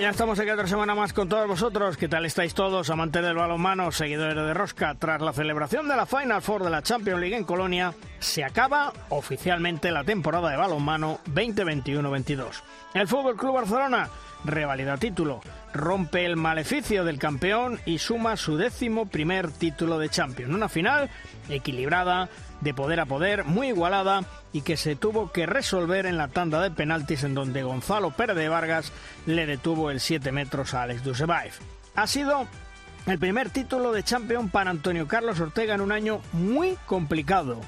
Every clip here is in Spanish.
ya estamos aquí otra semana más con todos vosotros. ¿Qué tal estáis todos, amantes del balonmano, seguidores de Rosca? Tras la celebración de la Final Four de la Champions League en Colonia, se acaba oficialmente la temporada de balonmano 2021-22. El Fútbol Club Barcelona revalida título, rompe el maleficio del campeón y suma su décimo primer título de Champions. Una final equilibrada, de poder a poder, muy igualada y que se tuvo que resolver en la tanda de penaltis en donde Gonzalo Pérez de Vargas le detuvo el 7 metros a Alex Dusebaev. Ha sido el primer título de Champions para Antonio Carlos Ortega en un año muy complicado.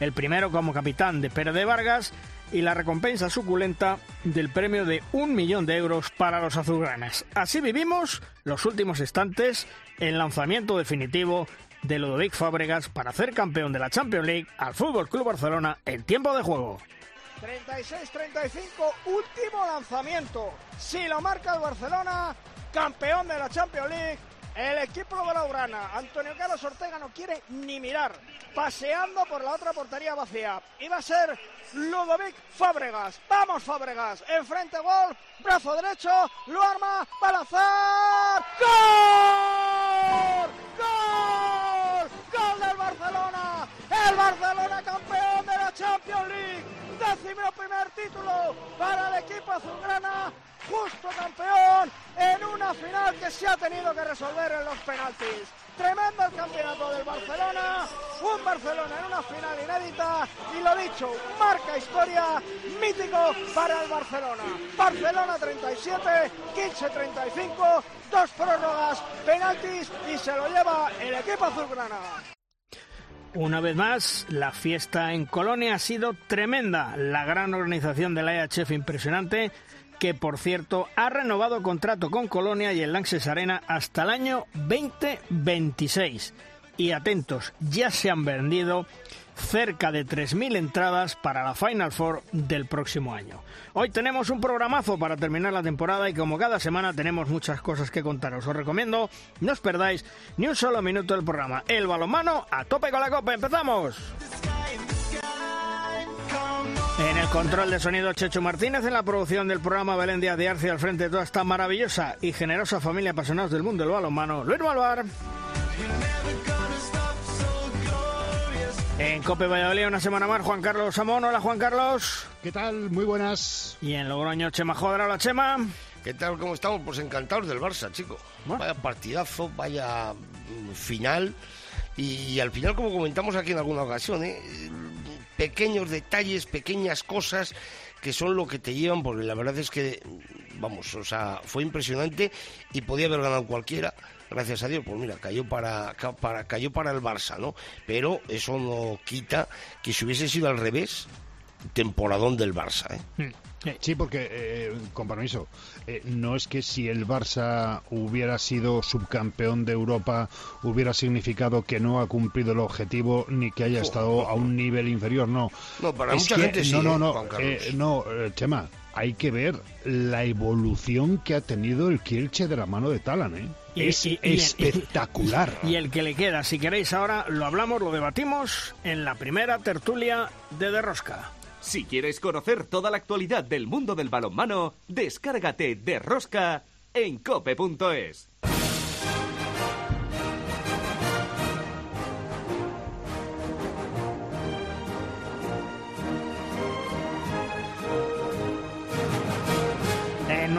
El primero como capitán de Pérez de Vargas y la recompensa suculenta del premio de un millón de euros para los azulgranas. Así vivimos los últimos instantes, el lanzamiento definitivo de Ludovic Fábregas para hacer campeón de la Champions League al Fútbol Club Barcelona en tiempo de juego. 36-35, último lanzamiento. Si lo marca el Barcelona, campeón de la Champions League, el equipo de la Urana, Antonio Carlos Ortega no quiere ni mirar, paseando por la otra portería vacía. Iba a ser Ludovic Fábregas. Vamos Fábregas, enfrente gol, brazo derecho, lo arma, para lanzar. ¡Gol! ¡Gol! ¡Gol del Barcelona! ¡El Barcelona campeón de la Champions League! Décimo primer título para el equipo azulgrana justo campeón en una final que se ha tenido que resolver en los penaltis. Tremendo el campeonato del Barcelona, un Barcelona en una final inédita y lo dicho, marca historia mítico para el Barcelona. Barcelona 37, 15 35, dos prórrogas, penaltis y se lo lleva el equipo azulgrana. Una vez más, la fiesta en Colonia ha sido tremenda. La gran organización de la EHF impresionante que por cierto ha renovado contrato con Colonia y el Lanxess Arena hasta el año 2026. Y atentos, ya se han vendido cerca de 3.000 entradas para la Final Four del próximo año. Hoy tenemos un programazo para terminar la temporada y como cada semana tenemos muchas cosas que contaros. Os recomiendo no os perdáis ni un solo minuto del programa. El balonmano a tope con la copa. ¡Empezamos! En el control de sonido Checho Martínez, en la producción del programa Belén Díaz de Arce al frente de toda esta maravillosa y generosa familia apasionados del mundo del balonmano, Luis Malvar. En Cope Valladolid una semana más, Juan Carlos Samón. Hola, Juan Carlos. ¿Qué tal? Muy buenas. Y en Logroño, Chema Joder. Hola, Chema. ¿Qué tal? ¿Cómo estamos? Pues encantados del Barça, chico. Vaya partidazo, vaya mm, final. Y, al final, como comentamos aquí en alguna ocasión, ¿eh? pequeños detalles, pequeñas cosas que son lo que te llevan, porque la verdad es que, vamos, o sea, fue impresionante y podía haber ganado cualquiera. Gracias a Dios, pues mira, cayó para, para, cayó para el Barça, ¿no? Pero eso no quita que si hubiese sido al revés, temporadón del Barça, ¿eh? Hmm. Sí, porque, eh, con permiso, eh, no es que si el Barça hubiera sido subcampeón de Europa hubiera significado que no ha cumplido el objetivo ni que haya estado a un nivel inferior, no. No, para mucha gente sí. No, no, no, eh, no, Chema, hay que ver la evolución que ha tenido el Kielche de la mano de Talan, ¿eh? Es espectacular. y el que le queda, si queréis ahora, lo hablamos, lo debatimos en la primera tertulia de Derrosca. Si quieres conocer toda la actualidad del mundo del balonmano, descárgate de Rosca en cope.es.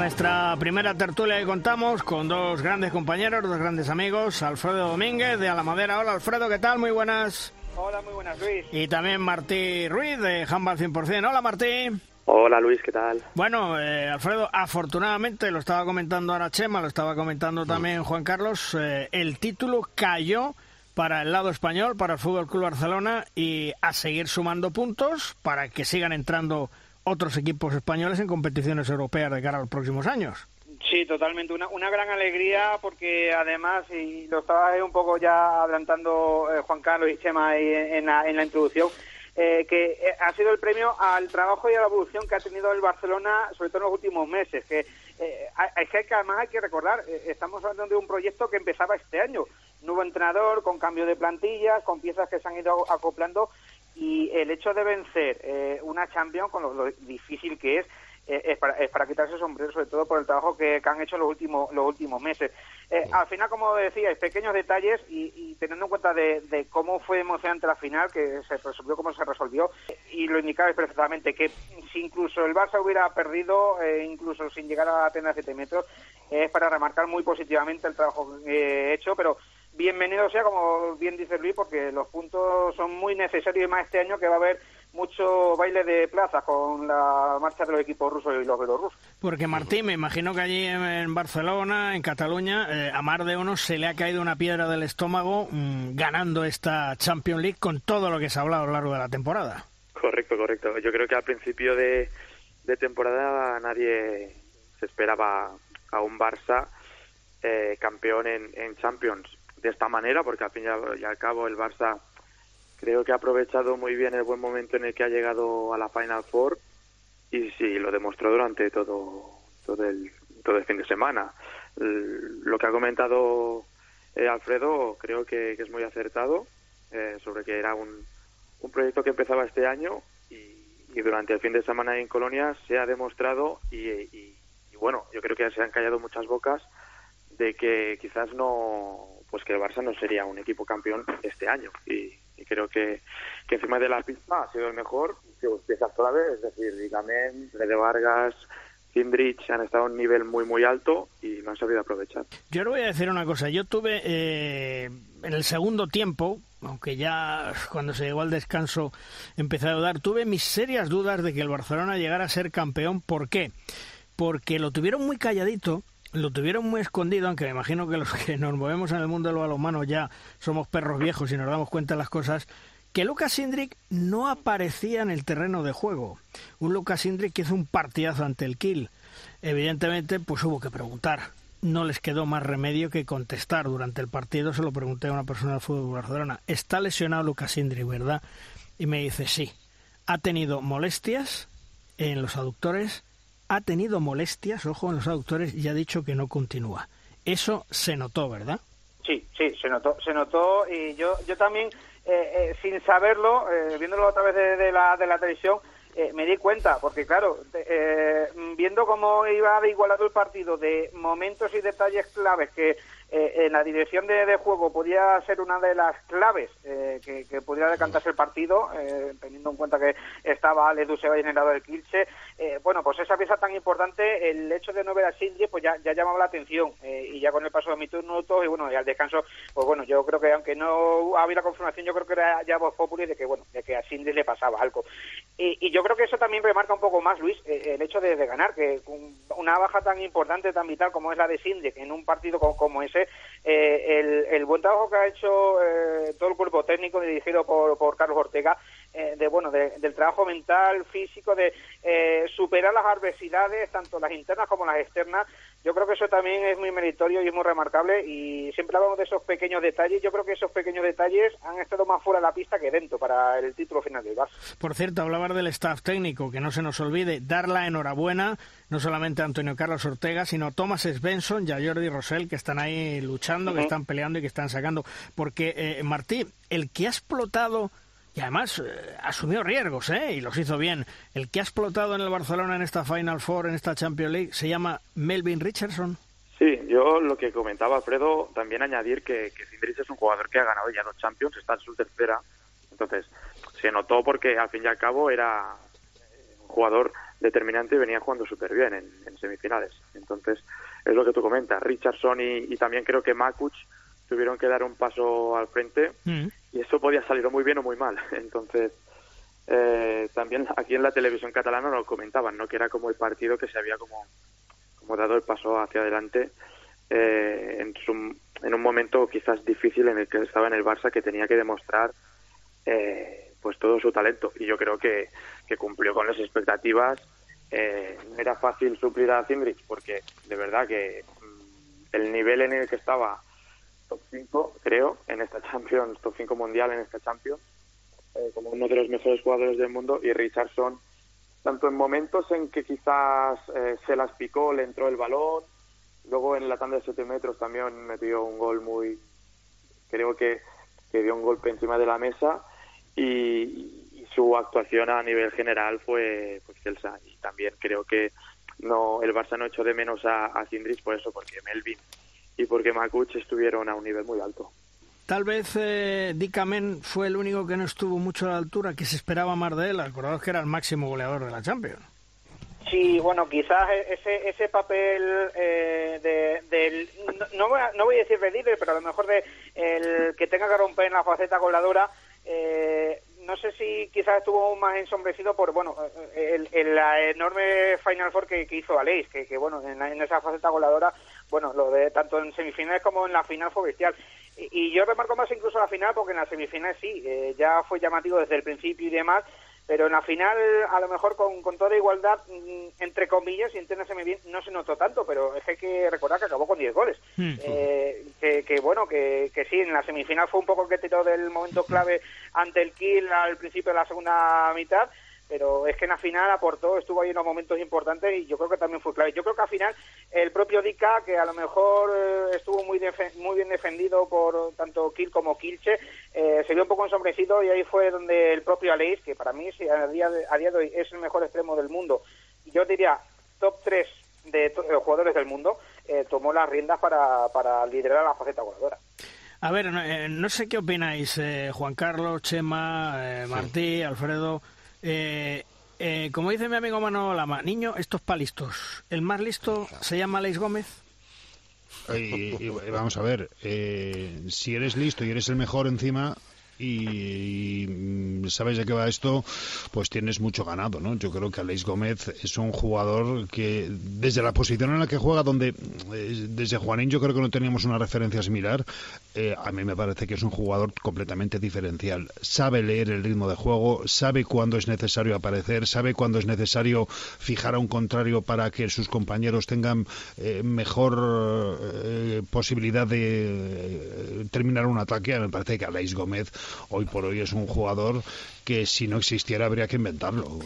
nuestra primera tertulia contamos con dos grandes compañeros, dos grandes amigos, Alfredo Domínguez de Alamadera. Hola Alfredo, ¿qué tal? Muy buenas. Hola, muy buenas, Luis. Y también Martí Ruiz de Handball 100%. Hola, Martí. Hola, Luis, ¿qué tal? Bueno, eh, Alfredo, afortunadamente, lo estaba comentando ahora Chema, lo estaba comentando también Juan Carlos, eh, el título cayó para el lado español, para el Fútbol Club Barcelona y a seguir sumando puntos para que sigan entrando otros equipos españoles en competiciones europeas de cara a los próximos años. Sí, totalmente. Una, una gran alegría porque además, y lo estaba un poco ya adelantando eh, Juan Carlos y Chema en, la, en la introducción, eh, que eh, ha sido el premio al trabajo y a la evolución que ha tenido el Barcelona, sobre todo en los últimos meses. Que, eh, es que además hay que recordar, estamos hablando de un proyecto que empezaba este año. Nuevo entrenador, con cambio de plantillas, con piezas que se han ido acoplando y el hecho de vencer una Champions, con lo difícil que es, eh, es, para, es para quitarse el sombrero, sobre todo por el trabajo que, han hecho los últimos, los últimos meses. Eh, al final, como decíais, pequeños detalles y, teniendo en cuenta de, cómo fue emocionante la final, que se resolvió como se resolvió, y lo indicabais perfectamente, que si incluso el Barça hubiera perdido, eh, incluso sin llegar a tener 7 metros, es para remarcar muy positivamente el trabajo hecho, pero bienvenido sea, como bien dice Luis, porque los puntos son muy necesarios y más este año que va a haber mucho baile de plaza con la marcha de los equipos rusos y los belorrusos. Porque Martín, me imagino que allí en Barcelona, en Cataluña, eh, a mar de uno se le ha caído una piedra del estómago mm, ganando esta Champions League con todo lo que se ha hablado a lo largo de la temporada. Correcto, correcto. Yo creo que al principio de, temporada nadie se esperaba a un Barça eh, campeón en, en Champions de esta manera, porque al fin y al cabo el Barça creo que ha aprovechado muy bien el buen momento en el que ha llegado a la Final Four y sí, lo demostró durante todo, todo, el, todo el fin de semana. Lo que ha comentado eh, Alfredo creo que, es muy acertado eh, sobre que era un, un proyecto que empezaba este año y, durante el fin de semana en Colonia se ha demostrado y, y, bueno, yo creo que se han callado muchas bocas de que quizás no, pues que el Barça no sería un equipo campeón este año y, creo que, encima de la pista ha sido el mejor que piezas clave, es decir, Ricamen, Rede Vargas, Kindrich han estado a un nivel muy muy alto y no han sabido aprovechar. Yo le voy a decir una cosa, yo tuve eh, en el segundo tiempo, aunque ya cuando se llegó al descanso empecé a dudar, tuve mis serias dudas de que el Barcelona llegara a ser campeón. ¿Por qué? Porque lo tuvieron muy calladito lo tuvieron muy escondido, aunque me imagino que los que nos movemos en el mundo de los balonmanos ya somos perros viejos y nos damos cuenta de las cosas, que Lucas Indrik no aparecía en el terreno de juego. Un Lucas Indrik que hizo un partidazo ante el Kill. Evidentemente, pues hubo que preguntar. No les quedó más remedio que contestar. Durante el partido se lo pregunté a una persona del fútbol Barcelona. ¿Está lesionado Lucas Indrik, verdad? Y me dice, sí. Ha tenido molestias en los aductores ha tenido molestias, ojo, en los aductores y ha dicho que no continúa. Eso se notó, ¿verdad? Sí, sí, se notó, se notó y yo, yo también, eh, eh, sin saberlo, eh, viéndolo a través de, la, de la televisión, me di cuenta, porque claro, viendo cómo iba igualado el partido, de momentos y detalles claves que eh, en la dirección de, juego podía ser una de las claves eh, que, que, pudiera decantarse el partido, eh, teniendo en cuenta que estaba Ale Duseva y generado el Kilche. bueno, pues esa pieza tan importante, el hecho de no ver a Sindri, pues ya, ya llamaba la atención. y ya con el paso de minutos y bueno, y al descanso, pues bueno, yo creo que aunque no había la confirmación, yo creo que era ya voz populi de que, bueno, de que a Sindri le pasaba algo. Y, yo creo que eso también remarca un poco más, Luis, el hecho de, ganar, que una baja tan importante, tan vital como es la de Sindri, en un partido como ese, eh, el, buen trabajo que ha hecho eh, todo el cuerpo técnico dirigido por, Carlos Ortega, eh, de bueno, del trabajo mental, físico, de superar las adversidades, tanto las internas como las externas, yo creo que eso también es muy meritorio y es muy remarcable y siempre hablamos de esos pequeños detalles. Yo creo que esos pequeños detalles han estado más fuera de la pista que dentro para el título final del Barça. Por cierto, hablabas del staff técnico, que no se nos olvide dar la enhorabuena no solamente a Antonio Carlos Ortega, sino a Thomas Svensson y a Jordi Rosell, que están ahí luchando, que están peleando y que están sacando. Porque, eh, Martí, el que ha explotado y además eh, asumió riesgos, ¿eh? Y los hizo bien. El que ha explotado en el Barcelona en esta Final Four, en esta Champions League, se llama Melvin Richardson. Sí, yo lo que comentaba Alfredo, también añadir que, que Findrich es un jugador que ha ganado ya dos Champions, está en su tercera. Entonces, se notó porque al fin y al cabo era un jugador determinante y venía jugando súper bien en, semifinales. Entonces, es lo que tú comentas. Richardson y, también creo que Makuch tuvieron que dar un paso al frente mm. Y eso podía salir muy bien o muy mal. Entonces, eh, también aquí en la televisión catalana lo comentaban, ¿no? Que era como el partido que se había como, como dado el paso hacia adelante eh, en, en un momento quizás difícil en el que estaba en el Barça, que tenía que demostrar eh, pues todo su talento. Y yo creo que, que cumplió con las expectativas eh, no era fácil suplir a Cindrich porque de verdad que mm, el nivel en el que estaba top 5, creo, en esta Champions, top 5 mundial en esta Champions, eh, como uno de los mejores jugadores del mundo y Richardson, tanto en momentos en que quizás eh, se las picó, le entró el balón, luego en la tanda de 7 metros también metió un gol muy, creo que, que dio un golpe encima de la mesa y, su actuación a nivel general fue pues excelsa y también creo que no el Barça no echó de menos a, a por eso porque Melvin y porque Makuch estuvieron a un nivel muy alto Tal vez eh, fue el único que no estuvo mucho a la altura, que se esperaba más de él. Acordaos que era el máximo goleador de la Champions. Sí, bueno, quizás e-, ese, ese papel eh, de, del, no, voy a, no voy a decir de pero a lo mejor de el que tenga que romper en la faceta goleadora, eh, no sé si quizás estuvo más ensombrecido por bueno el, el la enorme Final Four que, hizo Aleix, que, que bueno en, en, esa faceta goleadora, bueno lo de tanto en semifinales como en la final fue bestial. Y, yo remarco más incluso la final porque en la semifinal sí, eh, ya fue llamativo desde el principio y demás, pero en la final a lo mejor con, con toda igualdad, mm, entre comillas, y entiéndaseme bien, no se notó tanto, pero es que hay que recordar que acabó con 10 goles. Hmm. Eh, que, que, bueno, que, que sí, en la semifinal fue un poco el que tiró del momento clave ante el Kill al principio de la segunda mitad, pero es que en la final aportó, estuvo ahí en los momentos importantes y yo creo que también fue clave. Yo creo que al final el propio Dika, que a lo mejor eh, estuvo muy muy bien defendido por tanto Kiel como Kilche, eh, se vio un poco ensombrecido y ahí fue donde el propio Aleix, que para mí a día de, a día de hoy es el mejor extremo del mundo, yo diría top 3 de, jugadores del mundo, eh, tomó las riendas para, para liderar la faceta goleadora. A ver, no, sé qué opináis, Juan Carlos, Chema, Martí, Alfredo. Eh, eh, como dice mi amigo Manuel Lama, niño, estos palistos. ¿El más listo se llama Leis Gómez? Vamos a ver, eh, si eres listo y eres el mejor encima, y, mm, sabes de qué va esto, pues tienes mucho ganado, ¿no? Yo creo que Aleix Gómez es un jugador que desde la posición en la que juega, donde eh, desde Juanín yo creo que no teníamos una referencia similar, eh, a mí me parece que es un jugador completamente diferencial. Sabe leer el ritmo de juego, sabe cuándo es necesario aparecer, sabe cuándo es necesario fijar a un contrario para que sus compañeros tengan eh, mejor posibilidad de terminar un ataque. Me parece que Aleix Gómez hoy por hoy es un jugador que si no existiera habría que inventarlo.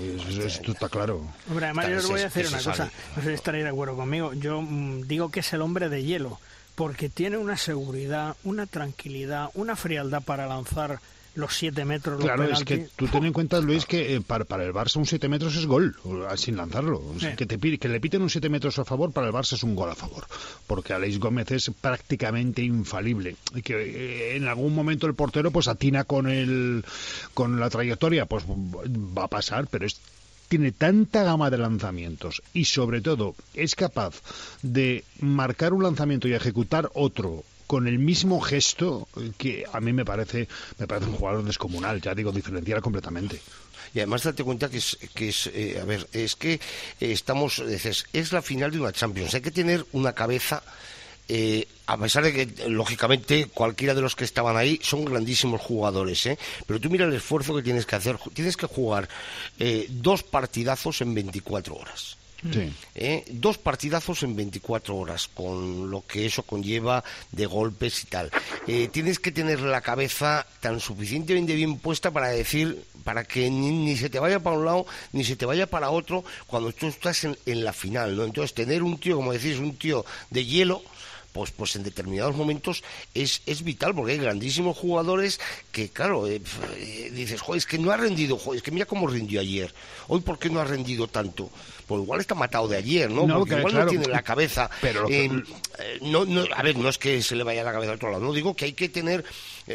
esto está claro. Hombre, además yo os voy a hacer una cosa, no sé si estaréis de acuerdo conmigo. Yo mm, digo que es el hombre de hielo, porque tiene una seguridad, una tranquilidad, una frialdad para lanzar los 7 metros. claro, es que tú ten en cuenta, Luis, que eh, para, el Barça un 7 metros es gol, sin lanzarlo. que, te, que le piten un 7 metros a favor, para el Barça es un gol a favor. Porque Aleix Gómez es prácticamente infalible. Y que eh, en algún momento el portero pues atina con, el, con la trayectoria, pues va a pasar, pero es tiene tanta gama de lanzamientos y sobre todo es capaz de marcar un lanzamiento y ejecutar otro con el mismo gesto que a mí me parece, me parece un jugador descomunal, ya digo, diferencial completamente. Y además date cuenta que es, que es eh, a ver, es que eh, estamos, dices, es la final de una Champions, hay que tener una cabeza eh, a pesar de que, lógicamente, cualquiera de los que estaban ahí son grandísimos jugadores, ¿eh? pero tú mira el esfuerzo que tienes que hacer. Tienes que jugar dos partidazos en 24 horas. ¿Eh? Dos partidazos en 24 horas, con lo que eso conlleva de golpes y tal. Eh, tienes que tener la cabeza tan suficientemente bien puesta para decir, para que ni, se te vaya para un lado, ni se te vaya para otro cuando tú estás en, en la final, ¿no? Entonces, tener un tío, como decís, un tío de hielo, pues, pues en determinados momentos es, es vital, porque hay grandísimos jugadores que, claro, eh, eh, dices, joder, es que no ha rendido, joder, es que mira cómo rindió ayer, hoy por qué no ha rendido tanto. Pues igual está matado de ayer, ¿no? Porque igual no tiene la cabeza. Pero eh, no, no, a ver, no es que se le vaya la cabeza al otro lado, no digo que hay que tener,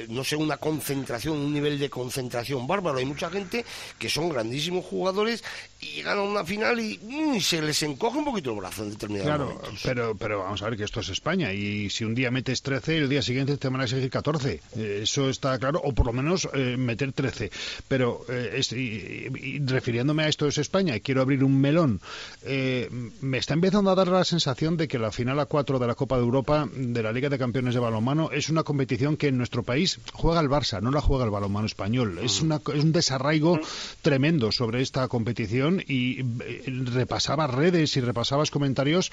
no sé, una concentración, un nivel de concentración bárbaro. Hay mucha gente que son grandísimos jugadores y llegan a una final y, mm, se les encoge un poquito el brazo en determinados claro, Pero, pero vamos a ver que esto es España y si un día metes 13, el día siguiente te van a exigir 14. Eh, eso está claro, o por lo menos eh, meter 13. Pero eh, refiriéndome a esto es España, quiero abrir un melón. Eh, me está empezando a dar la sensación de que la final a cuatro de la Copa de Europa de la Liga de Campeones de Balonmano es una competición que en nuestro país juega el Barça, no la juega el balonmano español. Es, una, es un desarraigo tremendo sobre esta competición y eh, repasabas redes y repasabas comentarios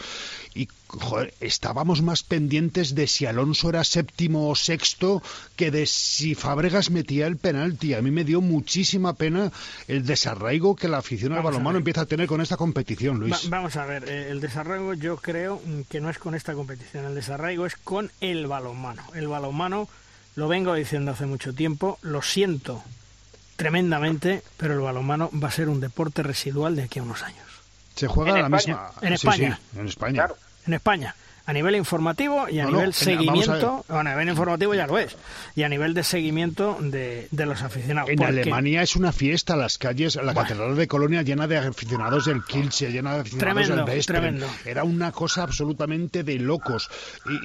y joder, estábamos más pendientes de si Alonso era séptimo o sexto que de si Fabregas metía el penalti. A mí me dio muchísima pena el desarraigo que la afición al balonmano empieza a tener con esta competición, Luis. vamos a ver, eh, el desarraigo yo creo que no es con esta competición, el desarraigo es con el balonmano. El balonmano, lo vengo diciendo hace mucho tiempo, lo siento tremendamente, pero el balonmano va a ser un deporte residual de aquí a unos años. Se juega la misma. En España. en España. En España a nivel informativo y a nivel seguimiento. A, bueno, a nivel informativo ya lo es. Y a nivel de seguimiento de, los aficionados. En Alemania es una fiesta, las calles, la Catedral de Colonia llena de aficionados del Kielce, llena de aficionados del Vespre. Era una cosa absolutamente de locos.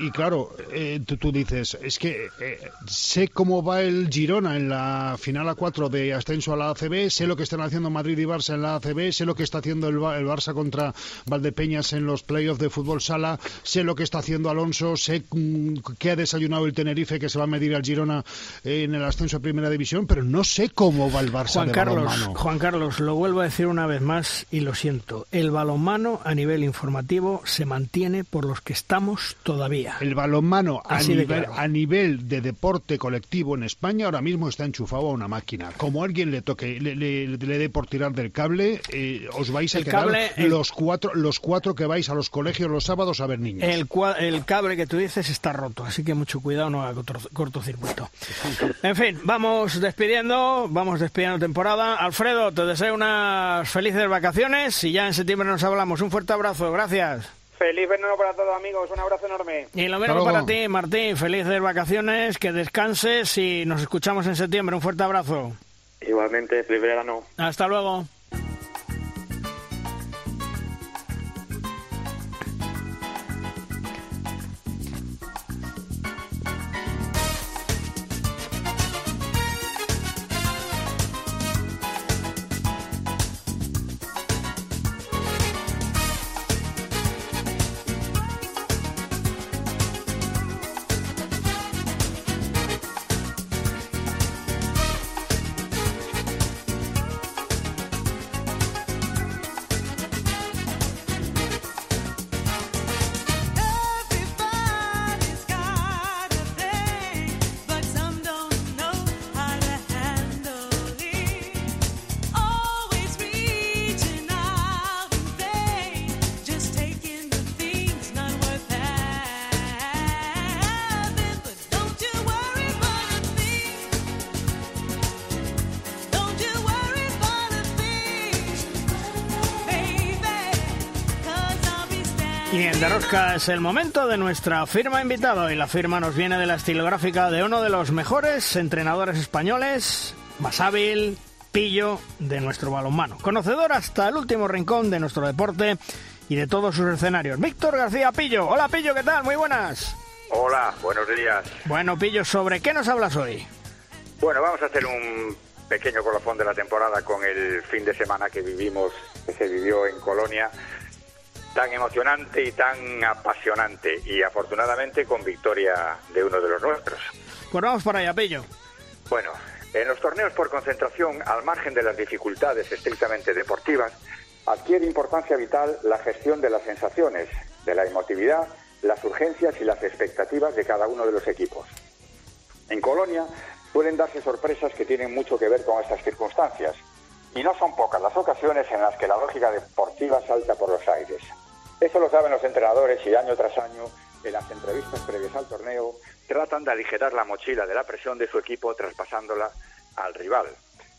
Y, claro, eh, tú, dices, es que eh, sé cómo va el Girona en la final a 4 de ascenso a la ACB, sé lo que están haciendo Madrid y Barça en la ACB, sé lo que está haciendo el, el Barça contra Valdepeñas en los playoffs de fútbol sala, sé lo que está haciendo Alonso, sé mm, que ha desayunado el Tenerife, que se va a medir al Girona eh, en el ascenso a Primera División, pero no sé cómo va el Barça Juan de Carlos, balonmano. Juan Carlos, lo vuelvo a decir una vez más y lo siento. El balonmano a nivel informativo se mantiene por los que estamos todavía. El balonmano a nivel, a nivel de deporte colectivo en España ahora mismo está enchufado a una máquina. Como alguien le toque, le, le, dé por tirar del cable, eh, os vais a quedar los cuatro los cuatro que vais a los colegios los sábados a ver niños el, cable que tú dices está roto, así que mucho cuidado, no haga cortocircuito. En fin, vamos despidiendo, vamos despidiendo temporada. Alfredo, te deseo unas felices vacaciones y ya en septiembre nos hablamos. Un fuerte abrazo, gracias. Feliz verano para todos amigos, un abrazo enorme. Y lo mismo para ti, Martín, felices vacaciones, que descanses y nos escuchamos en septiembre. Un fuerte abrazo. Igualmente, feliz verano. Hasta luego. Es el momento de nuestra firma invitado y la firma nos viene de la estilográfica de uno de los mejores entrenadores españoles, más hábil, pillo de nuestro balonmano, conocedor hasta el último rincón de nuestro deporte y de todos sus escenarios. Víctor García Pillo. Hola Pillo, ¿qué tal? Muy buenas. Hola, buenos días. Bueno, Pillo, ¿sobre qué nos hablas hoy? Bueno, vamos a hacer un pequeño colofón de la temporada con el fin de semana que vivimos, que se vivió en Colonia tan emocionante y tan apasionante y afortunadamente con victoria de uno de los nuestros. Pues vamos para allá, Pillo. Bueno, en los torneos por concentración, al margen de las dificultades estrictamente deportivas, adquiere importancia vital la gestión de las sensaciones, de la emotividad, las urgencias y las expectativas de cada uno de los equipos. En Colonia pueden darse sorpresas que tienen mucho que ver con estas circunstancias, y no son pocas las ocasiones en las que la lógica deportiva salta por los aires. Eso lo saben los entrenadores y año tras año, en las entrevistas previas al torneo, tratan de aligerar la mochila de la presión de su equipo traspasándola al rival.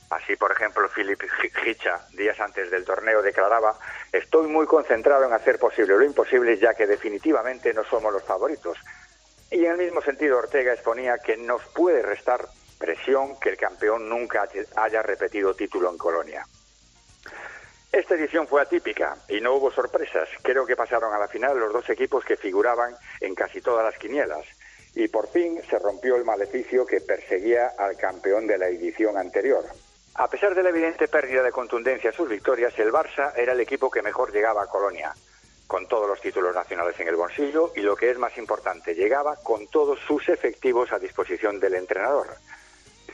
Así, por ejemplo, Philip Hicha, días antes del torneo, declaraba, estoy muy concentrado en hacer posible lo imposible, ya que definitivamente no somos los favoritos. Y en el mismo sentido, Ortega exponía que nos puede restar presión que el campeón nunca haya repetido título en Colonia. Esta edición fue atípica y no hubo sorpresas. Creo que pasaron a la final los dos equipos que figuraban en casi todas las quinielas. Y por fin se rompió el maleficio que perseguía al campeón de la edición anterior. A pesar de la evidente pérdida de contundencia en sus victorias, el Barça era el equipo que mejor llegaba a Colonia, con todos los títulos nacionales en el bolsillo y lo que es más importante, llegaba con todos sus efectivos a disposición del entrenador.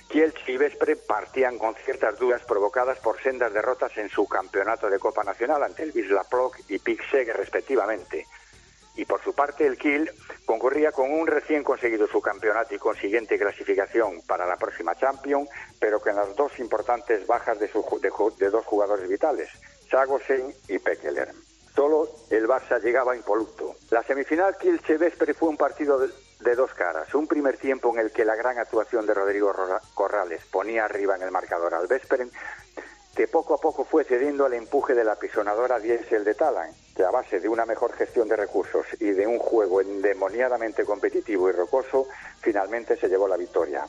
Kielce y Vespre partían con ciertas dudas provocadas por sendas derrotas en su campeonato de Copa Nacional ante el Wisla Plock y Pixeg respectivamente. Y por su parte el Kiel concurría con un recién conseguido su campeonato y consiguiente clasificación para la próxima Champions, pero con las dos importantes bajas de, su, dos jugadores vitales, Sagosen y Pekeler. Solo el Barça llegaba impoluto. La semifinal Kielce-Vespre fue un partido de, de dos caras. Un primer tiempo en el que la gran actuación de Rodrigo Corrales ponía arriba en el marcador al Vesperen, que poco a poco fue cediendo al empuje de la pisonadora Diesel de Talan, que a base de una mejor gestión de recursos y de un juego endemoniadamente competitivo y rocoso, finalmente se llevó la victoria.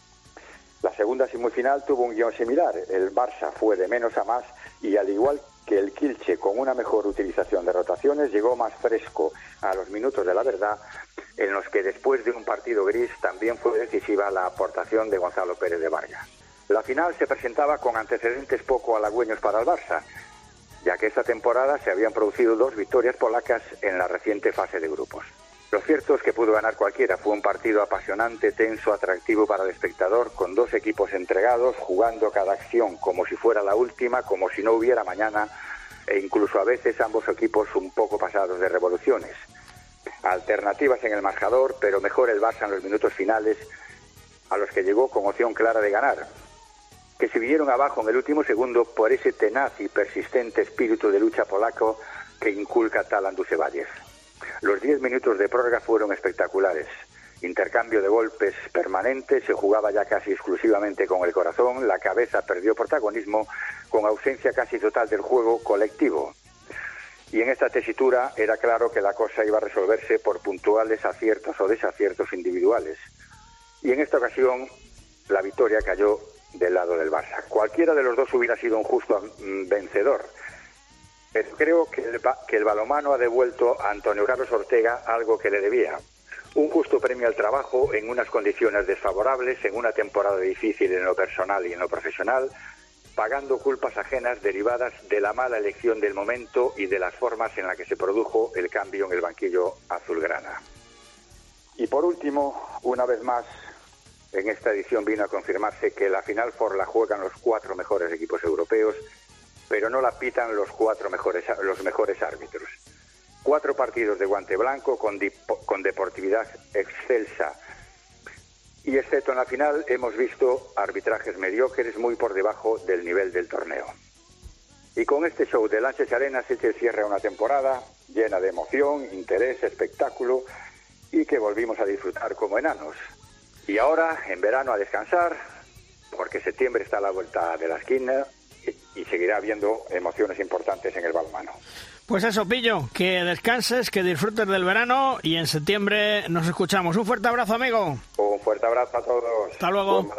La segunda semifinal tuvo un guion similar. El Barça fue de menos a más y al igual que el Kilche con una mejor utilización de rotaciones llegó más fresco a los minutos de la verdad, en los que después de un partido gris también fue decisiva la aportación de Gonzalo Pérez de Vargas. La final se presentaba con antecedentes poco halagüeños para el Barça, ya que esta temporada se habían producido dos victorias polacas en la reciente fase de grupos. Lo cierto es que pudo ganar cualquiera. Fue un partido apasionante, tenso, atractivo para el espectador, con dos equipos entregados, jugando cada acción como si fuera la última, como si no hubiera mañana, e incluso a veces ambos equipos un poco pasados de revoluciones. Alternativas en el marcador, pero mejor el Barça en los minutos finales, a los que llegó con opción clara de ganar, que se vieron abajo en el último segundo por ese tenaz y persistente espíritu de lucha polaco que inculca Talan Dusevalles. Los diez minutos de prórroga fueron espectaculares. Intercambio de golpes permanente, se jugaba ya casi exclusivamente con el corazón, la cabeza perdió protagonismo con ausencia casi total del juego colectivo. Y en esta tesitura era claro que la cosa iba a resolverse por puntuales aciertos o desaciertos individuales. Y en esta ocasión la victoria cayó del lado del Barça. Cualquiera de los dos hubiera sido un justo mm, vencedor pero creo que el, que el balomano ha devuelto a Antonio Carlos Ortega algo que le debía. Un justo premio al trabajo en unas condiciones desfavorables, en una temporada difícil en lo personal y en lo profesional, pagando culpas ajenas derivadas de la mala elección del momento y de las formas en las que se produjo el cambio en el banquillo azulgrana. Y por último, una vez más, en esta edición vino a confirmarse que la final por la juegan los cuatro mejores equipos europeos pero no la pitan los cuatro mejores, los mejores árbitros. Cuatro partidos de guante blanco con, con deportividad excelsa. Y excepto en la final hemos visto arbitrajes mediocres muy por debajo del nivel del torneo. Y con este show de Lanches Arenas se cierra una temporada llena de emoción, interés, espectáculo y que volvimos a disfrutar como enanos. Y ahora, en verano, a descansar, porque septiembre está a la vuelta de la esquina y seguirá habiendo emociones importantes en el balonmano. Pues eso, Pillo, que descanses, que disfrutes del verano y en septiembre nos escuchamos. Un fuerte abrazo, amigo. Un fuerte abrazo a todos. Hasta luego.